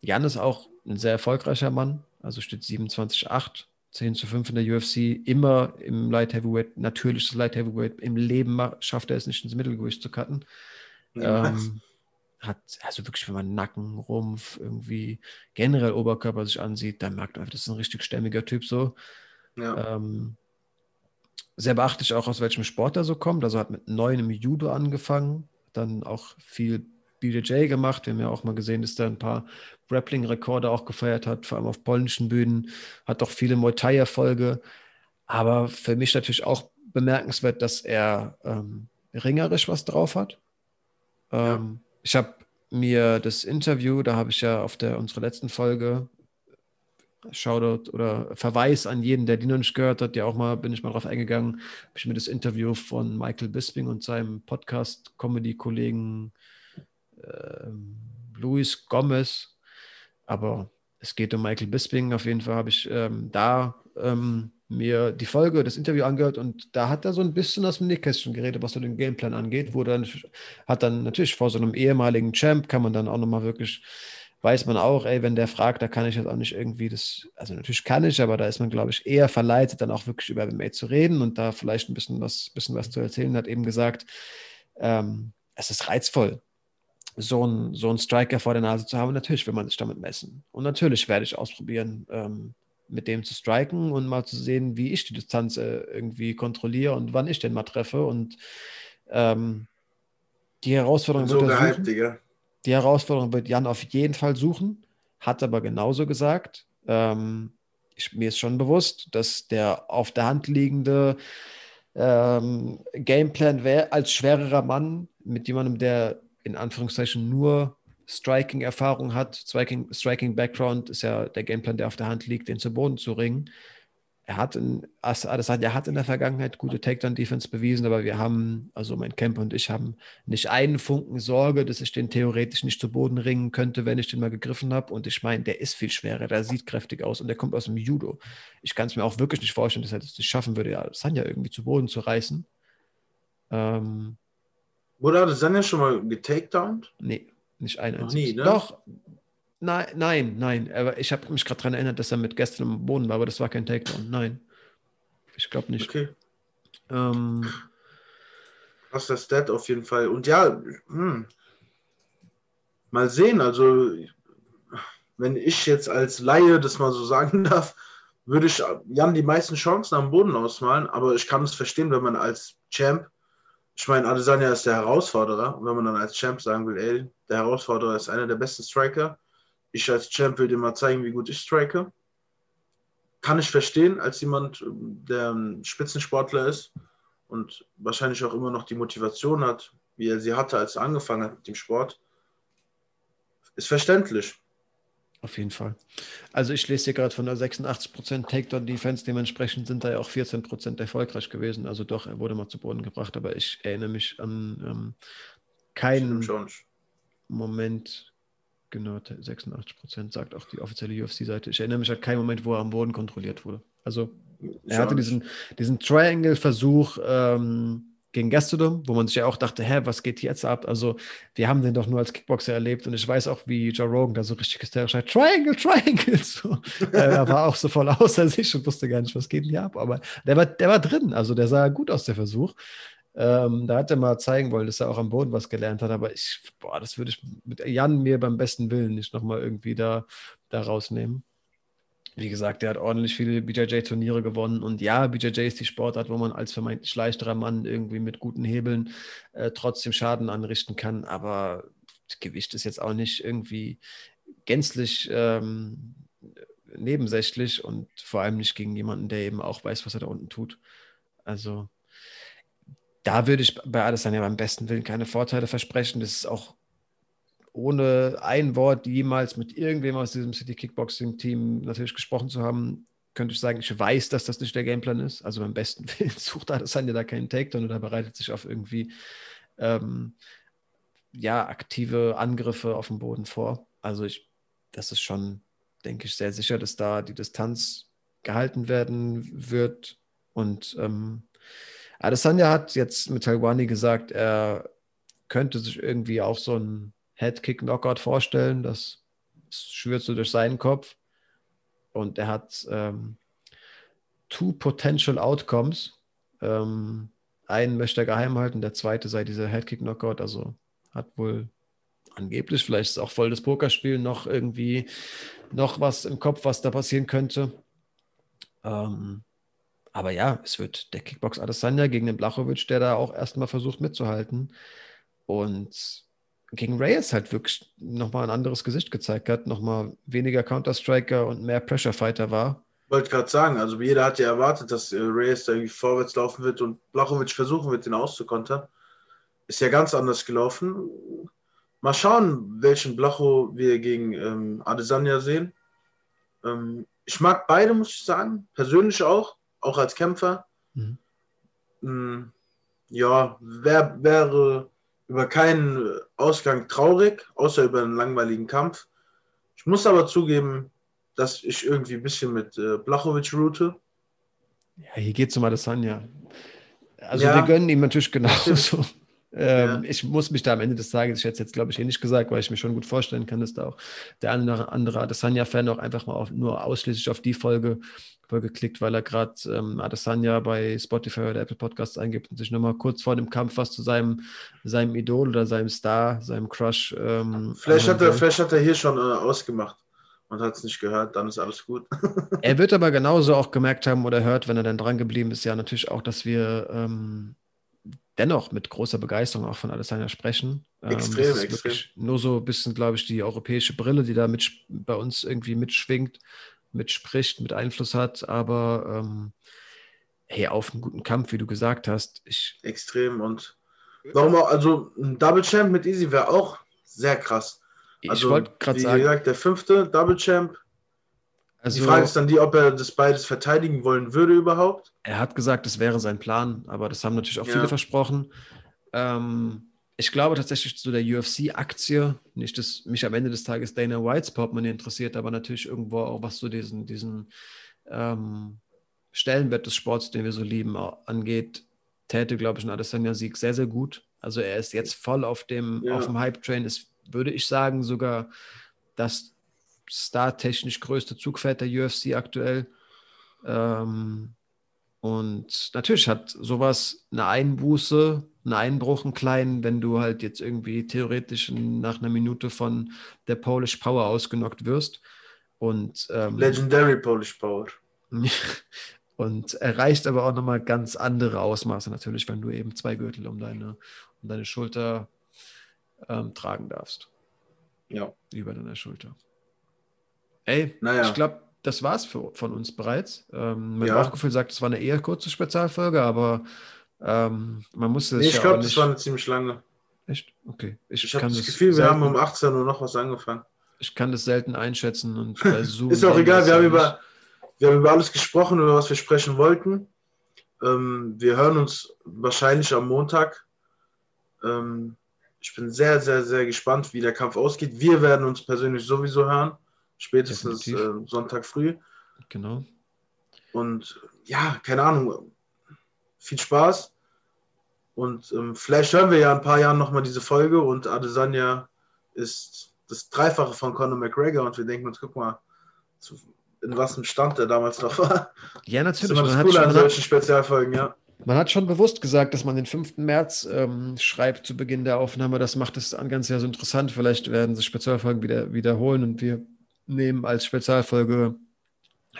Jan ist auch ein sehr erfolgreicher Mann, also steht 27,8, 10 zu 5 in der UFC, immer im Light Heavyweight, natürliches Light Heavyweight. Im Leben schafft er es nicht ins Mittelgewicht zu cutten. Ja, ähm, hat, also wirklich, wenn man Nacken, Rumpf, irgendwie generell Oberkörper sich ansieht, dann merkt man, das ist ein richtig stämmiger Typ so. Ja. Ähm, sehr beachtlich auch, aus welchem Sport er so kommt. Also hat mit neun im Judo angefangen, dann auch viel BJJ gemacht. Wir haben ja auch mal gesehen, dass er ein paar Grappling-Rekorde auch gefeiert hat, vor allem auf polnischen Bühnen. Hat auch viele Muay Thai-Erfolge. Aber für mich natürlich auch bemerkenswert, dass er ähm, ringerisch was drauf hat. Ähm, ja ich habe mir das Interview, da habe ich ja auf der unserer letzten Folge Shoutout oder Verweis an jeden, der die noch nicht gehört hat, ja auch mal, bin ich mal drauf eingegangen, habe ich mir das Interview von Michael Bisping und seinem Podcast-Comedy-Kollegen äh, Luis Gomez, aber es geht um Michael Bisping, auf jeden Fall habe ich ähm, da ähm, mir die Folge, das Interview angehört und da hat er so ein bisschen aus dem Nähkästchen geredet, was so den Gameplan angeht, wo dann hat dann natürlich vor so einem ehemaligen Champ kann man dann auch nochmal wirklich, weiß man auch, ey, wenn der fragt, da kann ich jetzt auch nicht irgendwie das, also natürlich kann ich, aber da ist man, glaube ich, eher verleitet, dann auch wirklich über MMA zu reden und da vielleicht ein bisschen was, bisschen was zu erzählen, hat eben gesagt, ähm, es ist reizvoll, so einen so Striker vor der Nase zu haben. Natürlich will man sich damit messen. Und natürlich werde ich ausprobieren, ähm, mit dem zu striken und mal zu sehen, wie ich die Distanz äh, irgendwie kontrolliere und wann ich den mal treffe. Und ähm, die Herausforderung so wird er gehypt, suchen. Digga. Die Herausforderung wird Jan auf jeden Fall suchen, hat aber genauso gesagt. Ähm, ich, mir ist schon bewusst, dass der auf der Hand liegende ähm, Gameplan wäre, als schwererer Mann mit jemandem, der in Anführungszeichen nur Striking-Erfahrung hat, Striking-Background ist ja der Gameplan, der auf der Hand liegt, den zu Boden zu ringen. Er hat in, er hat in der Vergangenheit gute Takedown-Defense bewiesen, aber wir haben, also mein Camp und ich haben nicht einen Funken Sorge, dass ich den theoretisch nicht zu Boden ringen könnte, wenn ich den mal gegriffen habe. Und ich meine, der ist viel schwerer, der sieht kräftig aus und der kommt aus dem Judo. Ich kann es mir auch wirklich nicht vorstellen, dass er das nicht schaffen würde, ja, Sanja irgendwie zu Boden zu reißen. Ähm, Wurde Adesanya schon mal getakedownt? Nee. Nicht ein einziges. Ne? Doch. Nein, nein, nein. Aber ich habe mich gerade daran erinnert, dass er mit gestern am Boden war, aber das war kein Takedown. Nein. Ich glaube nicht. Okay. Ähm, Was das Stat auf jeden Fall. Und ja, hm. mal sehen. Also, wenn ich jetzt als Laie das mal so sagen darf, würde ich Jan die meisten Chancen am Boden ausmalen, aber ich kann es verstehen, wenn man als Champ ich meine, Adesanya ist der Herausforderer. Und wenn man dann als Champ sagen will, ey, der Herausforderer ist einer der besten Striker, ich als Champ will dir mal zeigen, wie gut ich strike, kann ich verstehen, als jemand, der ein Spitzensportler ist und wahrscheinlich auch immer noch die Motivation hat, wie er sie hatte, als er angefangen hat mit dem Sport. Ist verständlich. Auf jeden Fall. Also ich lese hier gerade von der 86% Takedown-Defense, dementsprechend sind da ja auch 14% erfolgreich gewesen. Also doch, er wurde mal zu Boden gebracht, aber ich erinnere mich an ähm, keinen Moment, Genau, 86 Prozent sagt auch die offizielle UFC-Seite. Ich erinnere mich an keinen Moment, wo er am Boden kontrolliert wurde. Also er hatte diesen, diesen Triangle-Versuch ähm, gegen Gastodom, wo man sich ja auch dachte, hä, was geht jetzt ab? Also wir haben den doch nur als Kickboxer erlebt und ich weiß auch, wie Joe Rogan da so richtig hysterisch hat, Triangle, Triangle. So. er war auch so voll außer sich und wusste gar nicht, was geht denn hier ab. Aber der war, der war drin, also der sah gut aus, der Versuch. Ähm, da hat er mal zeigen wollen, dass er auch am Boden was gelernt hat, aber ich, boah, das würde ich mit Jan mir beim besten Willen nicht nochmal irgendwie da, da rausnehmen. Wie gesagt, der hat ordentlich viele BJJ-Turniere gewonnen und ja, BJJ ist die Sportart, wo man als vermeintlich leichterer Mann irgendwie mit guten Hebeln äh, trotzdem Schaden anrichten kann, aber das Gewicht ist jetzt auch nicht irgendwie gänzlich ähm, nebensächlich und vor allem nicht gegen jemanden, der eben auch weiß, was er da unten tut. Also da würde ich bei Adesanya beim besten Willen keine Vorteile versprechen. Das ist auch ohne ein Wort jemals mit irgendwem aus diesem City Kickboxing Team natürlich gesprochen zu haben, könnte ich sagen, ich weiß, dass das nicht der Gameplan ist. Also beim besten Willen sucht Adesanya da keinen Takedown oder bereitet sich auf irgendwie ähm, ja, aktive Angriffe auf dem Boden vor. Also ich, das ist schon, denke ich, sehr sicher, dass da die Distanz gehalten werden wird und ähm, Adesanya hat jetzt mit Talwani gesagt, er könnte sich irgendwie auch so einen Headkick-Knockout vorstellen. Das schwirrt so durch seinen Kopf. Und er hat ähm, two potential outcomes. Ähm, einen möchte er geheim halten, der zweite sei dieser Headkick-Knockout. Also hat wohl angeblich, vielleicht ist auch voll das Pokerspiel, noch irgendwie noch was im Kopf, was da passieren könnte. Ähm, aber ja, es wird der Kickbox Adesanya gegen den Blachowicz, der da auch erstmal versucht mitzuhalten. Und gegen Reyes halt wirklich nochmal ein anderes Gesicht gezeigt hat, nochmal weniger Counter-Striker und mehr Pressure-Fighter war. Wollte gerade sagen, also jeder hat ja erwartet, dass äh, Reyes da irgendwie vorwärts laufen wird und Blachowicz versuchen wird, den auszukontern. Ist ja ganz anders gelaufen. Mal schauen, welchen Blacho wir gegen ähm, Adesanya sehen. Ähm, ich mag beide, muss ich sagen, persönlich auch auch als Kämpfer. Mhm. Mm, ja, wär, wäre über keinen Ausgang traurig, außer über einen langweiligen Kampf. Ich muss aber zugeben, dass ich irgendwie ein bisschen mit äh, Blachowicz route. Ja, hier geht es um Adesanya. Also ja, wir gönnen ihm natürlich genauso. Ähm, ja. Ich muss mich da am Ende des Tages, ich hätte es jetzt glaube ich eh nicht gesagt, weil ich mir schon gut vorstellen kann, dass da auch der andere, andere Adesanya-Fan auch einfach mal auf, nur ausschließlich auf die Folge, Folge klickt, weil er gerade ähm, Adesanya bei Spotify oder Apple Podcasts eingibt und sich nochmal kurz vor dem Kampf was zu seinem, seinem Idol oder seinem Star, seinem Crush. Ähm, vielleicht, hat er, vielleicht hat er hier schon äh, ausgemacht und hat es nicht gehört, dann ist alles gut. er wird aber genauso auch gemerkt haben oder hört, wenn er dann dran geblieben ist, ja natürlich auch, dass wir ähm, dennoch mit großer Begeisterung auch von Alessandra sprechen. Extrem, ähm, extrem. Nur so ein bisschen, glaube ich, die europäische Brille, die da mit, bei uns irgendwie mitschwingt, mitspricht, mit Einfluss hat. Aber ähm, hey, auf einen guten Kampf, wie du gesagt hast. Ich, extrem. Und warum auch, also ein Double Champ mit Easy wäre auch sehr krass. Also, ich wollte gerade sagen. Wie gesagt, der fünfte Double Champ also, die Frage ist dann die, ob er das beides verteidigen wollen würde überhaupt. Er hat gesagt, das wäre sein Plan, aber das haben natürlich auch ja. viele versprochen. Ähm, ich glaube tatsächlich zu der UFC-Aktie, nicht, dass mich am Ende des Tages Dana Whites Portemonnaie interessiert, aber natürlich irgendwo auch, was so diesen, diesen ähm, Stellenwert des Sports, den wir so lieben, angeht, täte, glaube ich, ein Adesanya-Sieg sehr, sehr gut. Also er ist jetzt voll auf dem, ja. dem Hype-Train. Ist, würde ich sagen, sogar das startechnisch größte Zugpferd der UFC aktuell. Ähm, und natürlich hat sowas eine Einbuße, einen Einbruch, einen kleinen, wenn du halt jetzt irgendwie theoretisch nach einer Minute von der Polish Power ausgenockt wirst. Und, ähm, Legendary Polish Power. und erreicht aber auch nochmal ganz andere Ausmaße natürlich, wenn du eben zwei Gürtel um deine, um deine Schulter ähm, tragen darfst. Ja. Über deiner Schulter. Ey, naja. ich glaube, das war's für, von uns bereits. Ähm, mein ja. Bauchgefühl sagt, es war eine eher kurze Spezialfolge, aber ähm, man musste nee, Ich glaube, das war eine ziemlich lange. Echt? Okay. Ich, ich habe das, das Gefühl, selten, wir haben um 18 Uhr noch was angefangen. Ich kann das selten einschätzen und bei Zoom. Ist auch egal, wir haben, über, wir haben über alles gesprochen, über was wir sprechen wollten. Ähm, wir hören uns wahrscheinlich am Montag. Ähm, Ich bin sehr, sehr, sehr gespannt, wie der Kampf ausgeht. Wir werden uns persönlich sowieso hören. Spätestens äh, Sonntag früh. Genau. Und ja, keine Ahnung. Viel Spaß. Und ähm, vielleicht hören wir ja in ein paar Jahren nochmal diese Folge und Adesanya ist das Dreifache von Conor McGregor und wir denken uns, guck mal, in was im Stand der damals noch war. Ja, natürlich. Das ist man cool an solchen Spezialfolgen, ja. Man hat schon bewusst gesagt, dass man den 5. März ähm, schreibt zu Beginn der Aufnahme. Das macht das ganz ja so interessant. Vielleicht werden sich Spezialfolgen wieder wiederholen und wir nehmen als Spezialfolge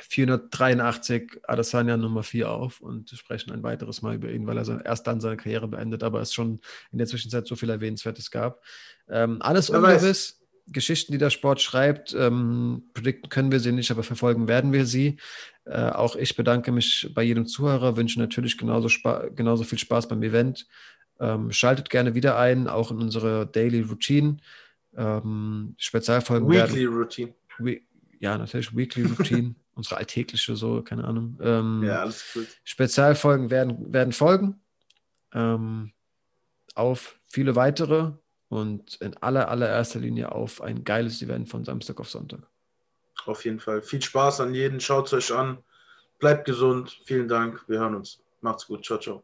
483 Adesanya Nummer 4 auf und sprechen ein weiteres Mal über ihn, weil er erst dann seine Karriere beendet, aber es schon in der Zwischenzeit so viel Erwähnenswertes gab. Ähm, alles ungewiss. Geschichten, die der Sport schreibt, ähm, predikten können wir sie nicht, aber verfolgen werden wir sie. Äh, auch ich bedanke mich bei jedem Zuhörer, wünsche natürlich genauso, genauso viel Spaß beim Event. Ähm, schaltet gerne wieder ein, auch in unsere Daily Routine. Ähm, Spezialfolgen Weekly werden, Routine. Ja, natürlich Weekly Routine, unsere alltägliche, so, keine Ahnung. Ähm, ja, alles gut. Spezialfolgen werden, werden folgen. Ähm, auf viele weitere und in aller, allererster Linie auf ein geiles Event von Samstag auf Sonntag. Auf jeden Fall. Viel Spaß an jeden. Schaut es euch an. Bleibt gesund. Vielen Dank. Wir hören uns. Macht's gut. Ciao, ciao.